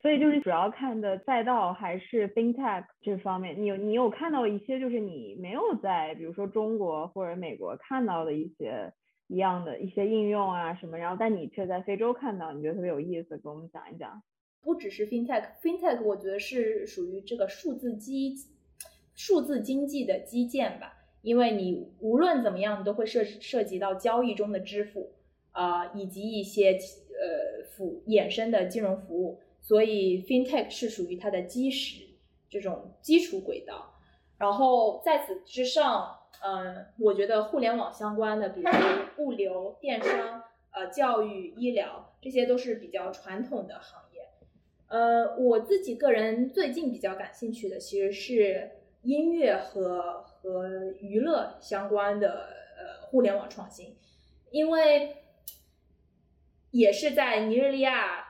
所以就是主要看的赛道还是 FinTech 这方面，你有你有看到一些就是你没有在比如说中国或者美国看到的一些一样的一些应用啊什么，然后但你却在非洲看到，你觉得特别有意思，给我们讲一讲。不只是 FinTech，FinTech 我觉得是属于这个数字基数字经济的基建吧，因为你无论怎么样，你都会涉涉及到交易中的支付啊，以及一些呃辅衍生的金融服务。所以，FinTech 是属于它的基石，这种基础轨道。然后在此之上，嗯，我觉得互联网相关的，比如物流、电商、呃，教育、医疗，这些都是比较传统的行业。呃，我自己个人最近比较感兴趣的，其实是音乐和和娱乐相关的呃互联网创新，因为也是在尼日利亚。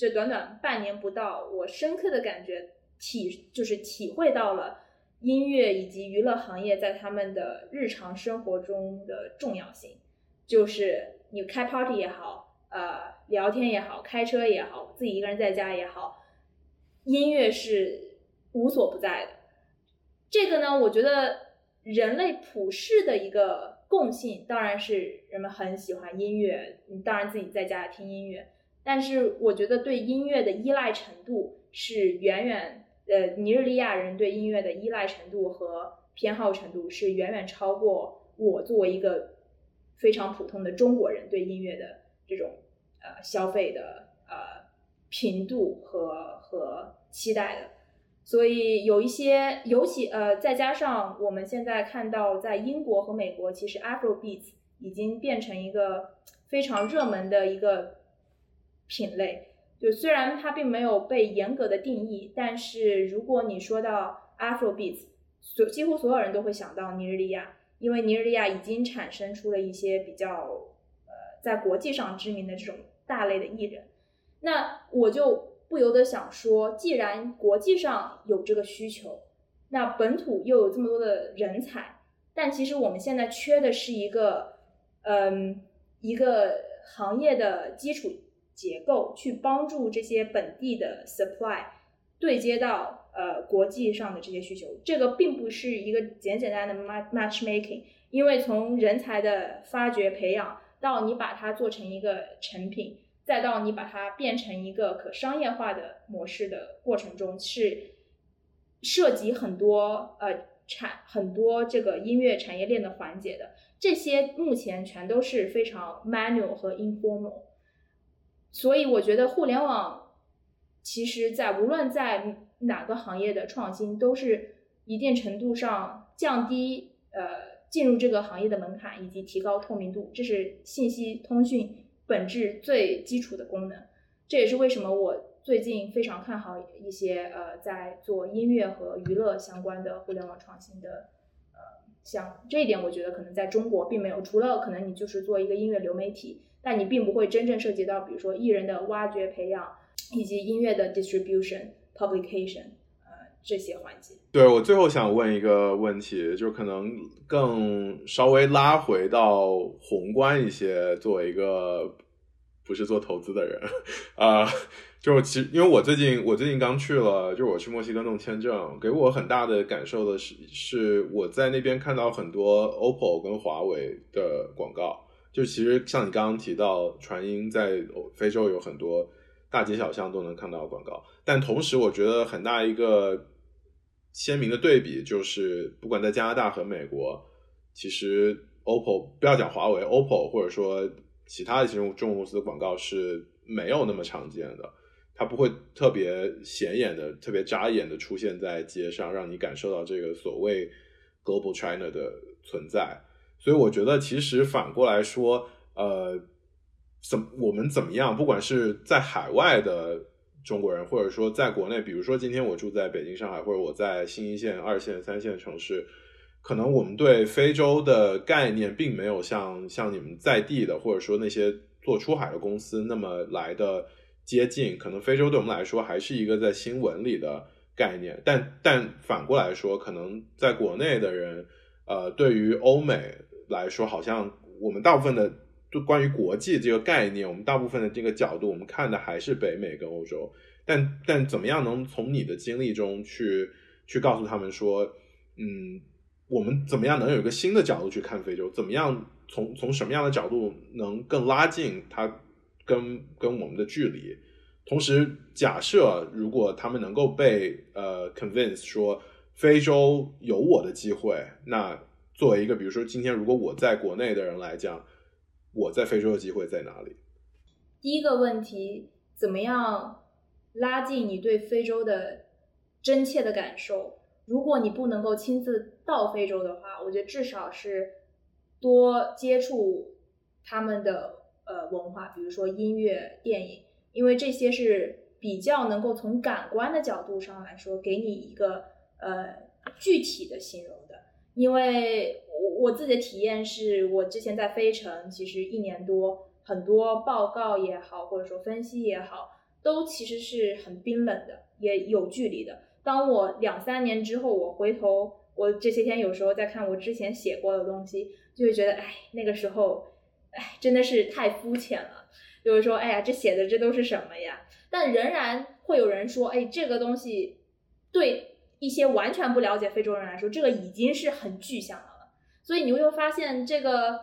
这短短半年不到，我深刻的感觉体就是体会到了音乐以及娱乐行业在他们的日常生活中的重要性。就是你开 party 也好，呃，聊天也好，开车也好，自己一个人在家也好，音乐是无所不在的。这个呢，我觉得人类普世的一个共性，当然是人们很喜欢音乐。你当然自己在家听音乐。但是我觉得对音乐的依赖程度是远远，呃，尼日利亚人对音乐的依赖程度和偏好程度是远远超过我作为一个非常普通的中国人对音乐的这种呃消费的呃频度和和期待的。所以有一些，尤其呃，再加上我们现在看到在英国和美国，其实 Afrobeats 已经变成一个非常热门的一个。品类就虽然它并没有被严格的定义，但是如果你说到 Afrobeats，所几乎所有人都会想到尼日利亚，因为尼日利亚已经产生出了一些比较呃在国际上知名的这种大类的艺人。那我就不由得想说，既然国际上有这个需求，那本土又有这么多的人才，但其实我们现在缺的是一个嗯一个行业的基础。结构去帮助这些本地的 supply 对接到呃国际上的这些需求，这个并不是一个简简单的 matchmaking，因为从人才的发掘培养到你把它做成一个成品，再到你把它变成一个可商业化的模式的过程中，是涉及很多呃产很多这个音乐产业链的环节的，这些目前全都是非常 manual 和 informal。所以我觉得互联网，其实，在无论在哪个行业的创新，都是一定程度上降低呃进入这个行业的门槛，以及提高透明度，这是信息通讯本质最基础的功能。这也是为什么我最近非常看好一些呃在做音乐和娱乐相关的互联网创新的像。这一点我觉得可能在中国并没有，除了可能你就是做一个音乐流媒体。但你并不会真正涉及到，比如说艺人的挖掘、培养，以及音乐的 distribution、publication，呃，这些环节。对我最后想问一个问题，就是可能更稍微拉回到宏观一些，作为一个不是做投资的人，啊，就其实因为我最近我最近刚去了，就是我去墨西哥弄签证，给我很大的感受的是，是我在那边看到很多 OPPO 跟华为的广告。就其实像你刚刚提到，传音在非洲有很多大街小巷都能看到广告，但同时我觉得很大一个鲜明的对比就是，不管在加拿大和美国，其实 OPPO 不要讲华为，OPPO 或者说其他的这种中公司的广告是没有那么常见的，它不会特别显眼的、特别扎眼的出现在街上，让你感受到这个所谓 Global China 的存在。所以我觉得，其实反过来说，呃，怎我们怎么样，不管是在海外的中国人，或者说在国内，比如说今天我住在北京、上海，或者我在新一线、二线、三线城市，可能我们对非洲的概念并没有像像你们在地的，或者说那些做出海的公司那么来的接近。可能非洲对我们来说还是一个在新闻里的概念，但但反过来说，可能在国内的人，呃，对于欧美来说，好像我们大部分的。就关于国际这个概念，我们大部分的这个角度，我们看的还是北美跟欧洲。但但怎么样能从你的经历中去去告诉他们说，嗯，我们怎么样能有一个新的角度去看非洲？怎么样从从什么样的角度能更拉近它跟跟我们的距离？同时，假设如果他们能够被呃 convince 说非洲有我的机会，那作为一个比如说今天如果我在国内的人来讲。我在非洲的机会在哪里？第一个问题，怎么样拉近你对非洲的真切的感受？如果你不能够亲自到非洲的话，我觉得至少是多接触他们的呃文化，比如说音乐、电影，因为这些是比较能够从感官的角度上来说给你一个呃具体的形容的，因为。我我自己的体验是，我之前在飞城，其实一年多，很多报告也好，或者说分析也好，都其实是很冰冷的，也有距离的。当我两三年之后，我回头，我这些天有时候在看我之前写过的东西，就会觉得，哎，那个时候，哎，真的是太肤浅了。就是说，哎呀，这写的这都是什么呀？但仍然会有人说，哎，这个东西对一些完全不了解非洲人来说，这个已经是很具象的了。所以你会发现，这个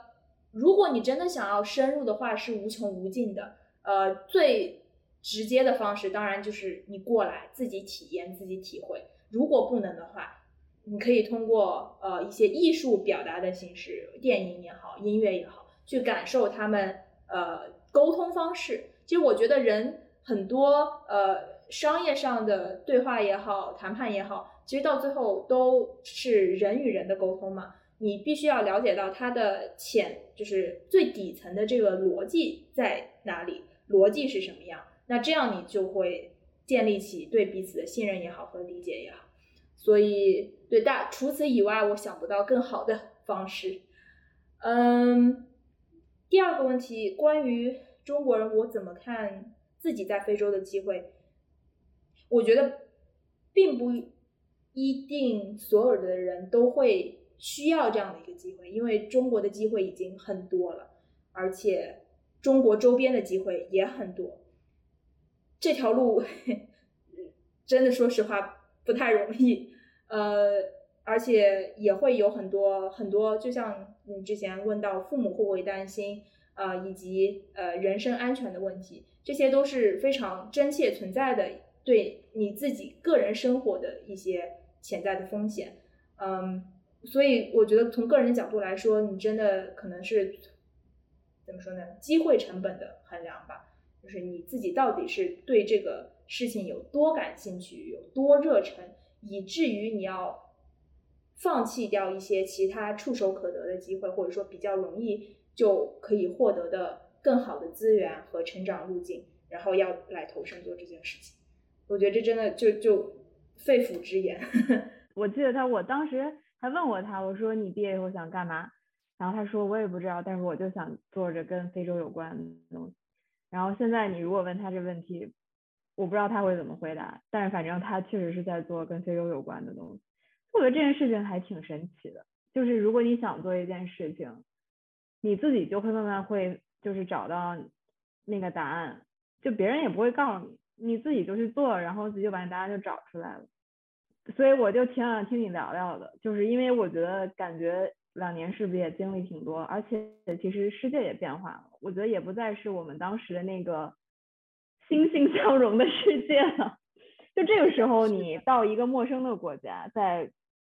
如果你真的想要深入的话，是无穷无尽的。呃，最直接的方式当然就是你过来自己体验、自己体会。如果不能的话，你可以通过呃一些艺术表达的形式，电影也好，音乐也好，去感受他们呃沟通方式。其实我觉得人很多呃商业上的对话也好，谈判也好，其实到最后都是人与人的沟通嘛。你必须要了解到它的浅，就是最底层的这个逻辑在哪里，逻辑是什么样，那这样你就会建立起对彼此的信任也好和理解也好。所以，对大除此以外，我想不到更好的方式。嗯，第二个问题，关于中国人，我怎么看自己在非洲的机会？我觉得并不一定所有的人都会。需要这样的一个机会，因为中国的机会已经很多了，而且中国周边的机会也很多。这条路 真的说实话不太容易，呃，而且也会有很多很多，就像你之前问到父母会不会担心啊，以及呃人身安全的问题，这些都是非常真切存在的，对你自己个人生活的一些潜在的风险，嗯。所以我觉得从个人的角度来说，你真的可能是怎么说呢？机会成本的衡量吧，就是你自己到底是对这个事情有多感兴趣，有多热忱，以至于你要放弃掉一些其他触手可得的机会，或者说比较容易就可以获得的更好的资源和成长路径，然后要来投身做这件事情。我觉得这真的就就肺腑之言。我记得他，我当时。还问过他，我说你毕业以后想干嘛？然后他说我也不知道，但是我就想做着跟非洲有关的东西。然后现在你如果问他这问题，我不知道他会怎么回答，但是反正他确实是在做跟非洲有关的东西。我觉得这件事情还挺神奇的，就是如果你想做一件事情，你自己就会慢慢会就是找到那个答案，就别人也不会告诉你，你自己就去做，然后自己就把答案就找出来了。所以我就挺想听你聊聊的，就是因为我觉得感觉两年是不是也经历挺多，而且其实世界也变化了，我觉得也不再是我们当时的那个欣欣向荣的世界了。就这个时候，你到一个陌生的国家，在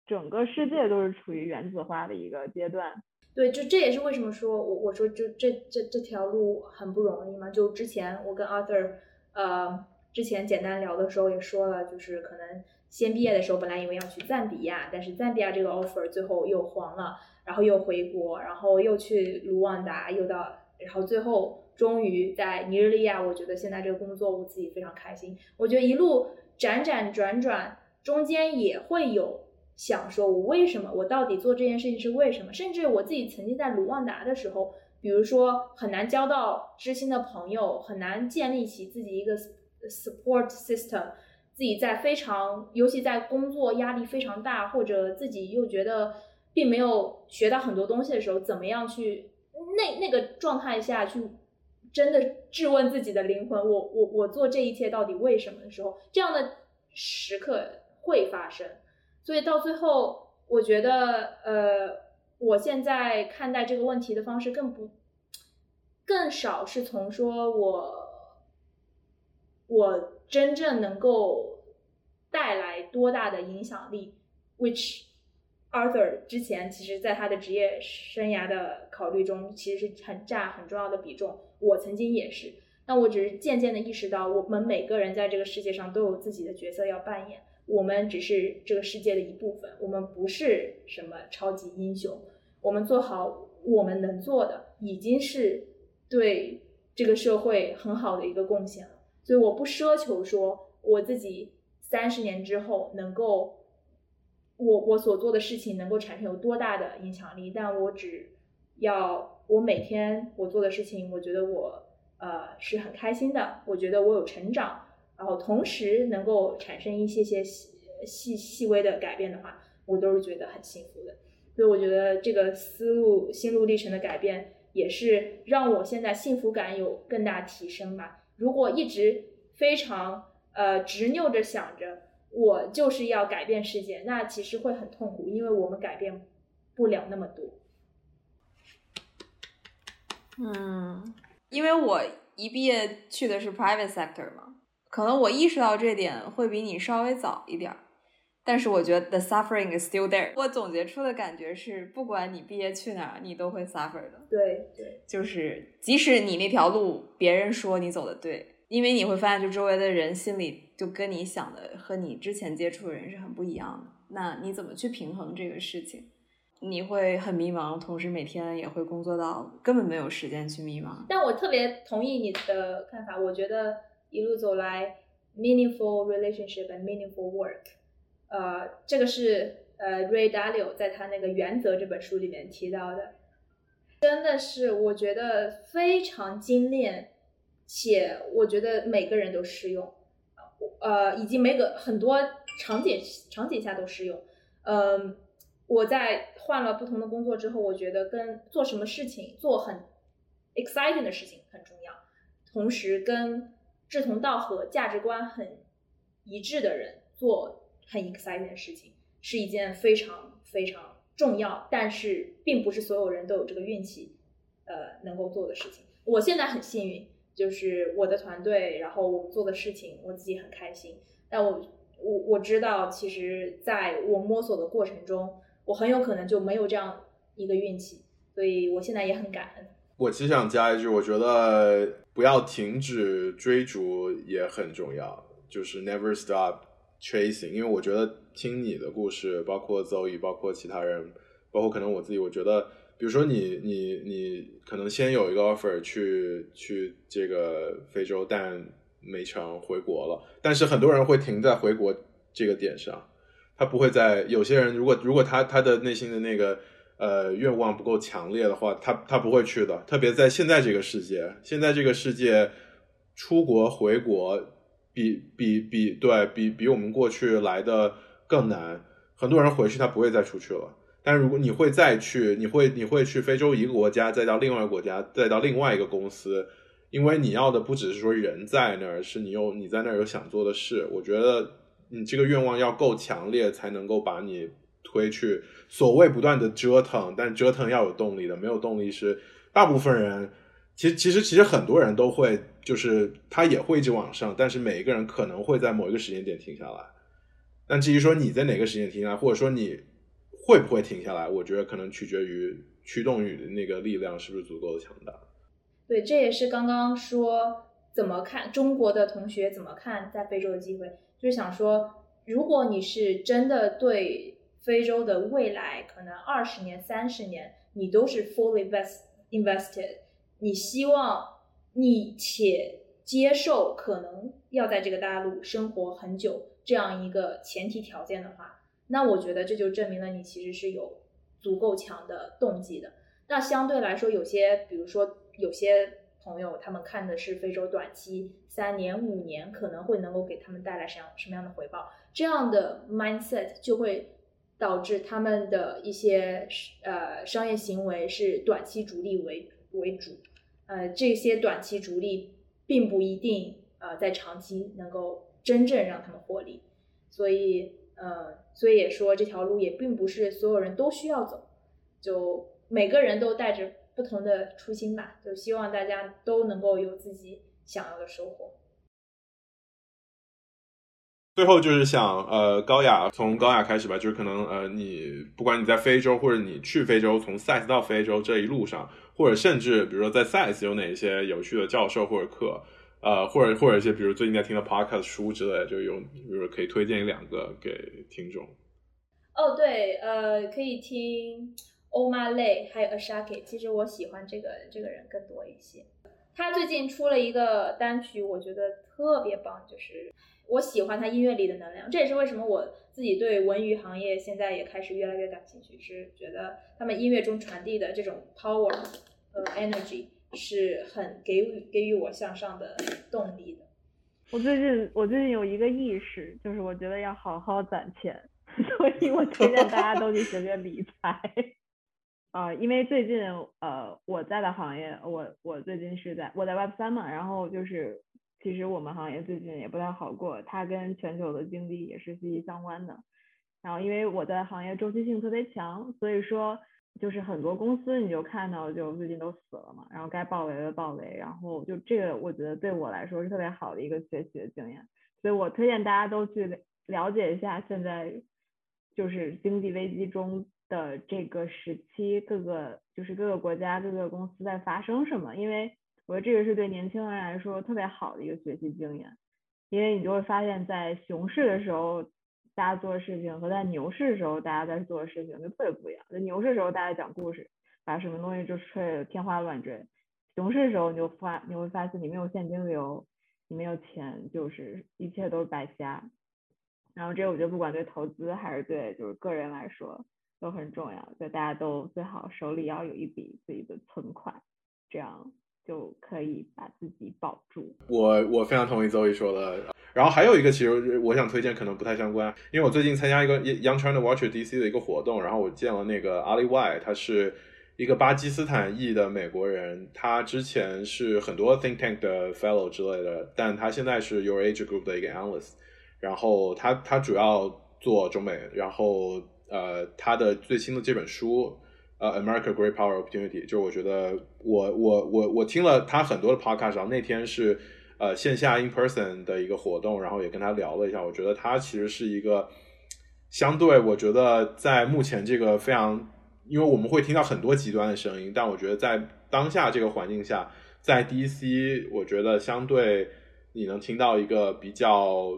整个世界都是处于原子化的一个阶段。对，就这也是为什么说我我说就这这这条路很不容易嘛。就之前我跟 Arthur 呃之前简单聊的时候也说了，就是可能。先毕业的时候，本来以为要去赞比亚，但是赞比亚这个 offer 最后又黄了，然后又回国，然后又去卢旺达，又到然后最后终于在尼日利亚，我觉得现在这个工作我自己非常开心。我觉得一路辗转转转，中间也会有想说，我为什么，我到底做这件事情是为什么？甚至我自己曾经在卢旺达的时候，比如说很难交到知心的朋友，很难建立起自己一个 support system。自己在非常，尤其在工作压力非常大，或者自己又觉得并没有学到很多东西的时候，怎么样去那那个状态下去真的质问自己的灵魂？我我我做这一切到底为什么的时候，这样的时刻会发生。所以到最后，我觉得呃，我现在看待这个问题的方式更不更少是从说我我。真正能够带来多大的影响力？Which Arthur 之前其实在他的职业生涯的考虑中，其实是很占很重要的比重。我曾经也是，那我只是渐渐的意识到，我们每个人在这个世界上都有自己的角色要扮演，我们只是这个世界的一部分，我们不是什么超级英雄。我们做好我们能做的，已经是对这个社会很好的一个贡献了。所以我不奢求说我自己三十年之后能够，我我所做的事情能够产生有多大的影响力，但我只要我每天我做的事情，我觉得我呃是很开心的，我觉得我有成长，然后同时能够产生一些些细细细微的改变的话，我都是觉得很幸福的。所以我觉得这个思路心路历程的改变，也是让我现在幸福感有更大提升吧。如果一直非常呃执拗着想着我就是要改变世界，那其实会很痛苦，因为我们改变不了那么多。嗯，因为我一毕业去的是 private sector 嘛，可能我意识到这点会比你稍微早一点儿。但是我觉得 the suffering is still there。我总结出的感觉是，不管你毕业去哪儿，你都会 suffer 的。对对，就是即使你那条路别人说你走的对，因为你会发现，就周围的人心里就跟你想的和你之前接触的人是很不一样的。那你怎么去平衡这个事情？你会很迷茫，同时每天也会工作到根本没有时间去迷茫。但我特别同意你的看法，我觉得一路走来，meaningful relationship and meaningful work。呃，这个是呃，Ray Dalio 在他那个《原则》这本书里面提到的，真的是我觉得非常精炼，且我觉得每个人都适用，呃，以及每个很多场景场景下都适用。嗯，我在换了不同的工作之后，我觉得跟做什么事情做很 exciting 的事情很重要，同时跟志同道合、价值观很一致的人做。很 exciting 的事情是一件非常非常重要，但是并不是所有人都有这个运气，呃，能够做的事情。我现在很幸运，就是我的团队，然后我做的事情，我自己很开心。但我我我知道，其实在我摸索的过程中，我很有可能就没有这样一个运气，所以我现在也很感恩。我其实想加一句，我觉得不要停止追逐也很重要，就是 never stop。Chasing，因为我觉得听你的故事，包括 Zoe，包括其他人，包括可能我自己，我觉得，比如说你你你可能先有一个 offer 去去这个非洲，但没成回国了。但是很多人会停在回国这个点上，他不会在有些人如果如果他他的内心的那个呃愿望不够强烈的话，他他不会去的。特别在现在这个世界，现在这个世界出国回国。比比比对比比我们过去来的更难，很多人回去他不会再出去了。但如果你会再去，你会你会去非洲一个国家，再到另外一个国家，再到另外一个公司，因为你要的不只是说人在那儿，是你有你在那儿有想做的事。我觉得你这个愿望要够强烈，才能够把你推去。所谓不断的折腾，但折腾要有动力的，没有动力是大部分人。其实其实其实很多人都会。就是他也会一直往上，但是每一个人可能会在某一个时间点停下来。但至于说你在哪个时间停下来，或者说你会不会停下来，我觉得可能取决于驱动你的那个力量是不是足够的强大。对，这也是刚刚说怎么看中国的同学怎么看在非洲的机会，就是想说，如果你是真的对非洲的未来可能二十年、三十年，你都是 fully invest invested。你希望你且接受可能要在这个大陆生活很久这样一个前提条件的话，那我觉得这就证明了你其实是有足够强的动机的。那相对来说，有些比如说有些朋友他们看的是非洲短期三年五年可能会能够给他们带来什样什么样的回报，这样的 mindset 就会。导致他们的一些呃商业行为是短期逐利为为主，呃这些短期逐利并不一定呃在长期能够真正让他们获利，所以呃所以也说这条路也并不是所有人都需要走，就每个人都带着不同的初心吧，就希望大家都能够有自己想要的收获。最后就是想，呃，高雅从高雅开始吧，就是可能，呃，你不管你在非洲，或者你去非洲，从赛斯到非洲这一路上，或者甚至比如说在赛斯有哪些有趣的教授或者课，呃，或者或者一些比如最近在听的 podcast 书之类，就有，比如可以推荐一两个给听众。哦，对，呃，可以听 OMA Lay 还有 Ashake，其实我喜欢这个这个人更多一些。他最近出了一个单曲，我觉得特别棒，就是。我喜欢他音乐里的能量，这也是为什么我自己对文娱行业现在也开始越来越感兴趣，是觉得他们音乐中传递的这种 power 和 energy 是很给予给予我向上的动力的。我最近我最近有一个意识，就是我觉得要好好攒钱，所以我推荐大家都去学学理财。啊，因为最近呃我在的行业，我我最近是在我在 Web 三嘛，然后就是。其实我们行业最近也不太好过，它跟全球的经济也是息息相关的。然后因为我在行业周期性特别强，所以说就是很多公司你就看到就最近都死了嘛，然后该暴雷的暴雷，然后就这个我觉得对我来说是特别好的一个学习的经验，所以我推荐大家都去了解一下现在就是经济危机中的这个时期，各个就是各个国家各个公司在发生什么，因为。我觉得这个是对年轻人来说特别好的一个学习经验，因为你就会发现，在熊市的时候大家做的事情和在牛市的时候大家在做的事情就特别不一样。在牛市的时候大家讲故事，把什么东西就吹得天花乱坠；熊市的时候你就发你会发现你没有现金流，你没有钱，就是一切都是白瞎。然后这个我觉得不管对投资还是对就是个人来说都很重要，就大家都最好手里要有一笔自己的存款，这样。就可以把自己保住。我我非常同意 Zoe 说的。然后还有一个，其实我想推荐，可能不太相关，因为我最近参加一个 Young China Watcher DC 的一个活动，然后我见了那个 Ali Y，他是一个巴基斯坦裔的美国人，他之前是很多 Think Tank 的 Fellow 之类的，但他现在是 Your Age Group 的一个 Analyst。然后他他主要做中美，然后呃，他的最新的这本书。呃，America Great Power Opportunity，就是我觉得我我我我听了他很多的 podcast，然后那天是呃线下 in person 的一个活动，然后也跟他聊了一下，我觉得他其实是一个相对我觉得在目前这个非常，因为我们会听到很多极端的声音，但我觉得在当下这个环境下，在 DC，我觉得相对你能听到一个比较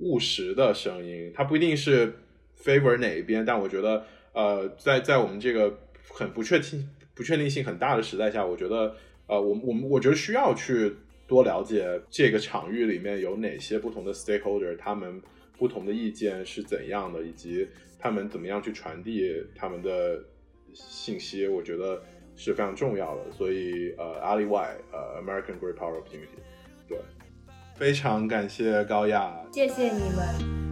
务实的声音，它不一定是 favor 哪一边，但我觉得呃在在我们这个。很不确定、不确定性很大的时代下，我觉得，呃，我我们我觉得需要去多了解这个场域里面有哪些不同的 stakeholder，他们不同的意见是怎样的，以及他们怎么样去传递他们的信息，我觉得是非常重要的。所以，呃，阿里 Y，呃，American Great Power Opportunity，对，非常感谢高亚，谢谢你们。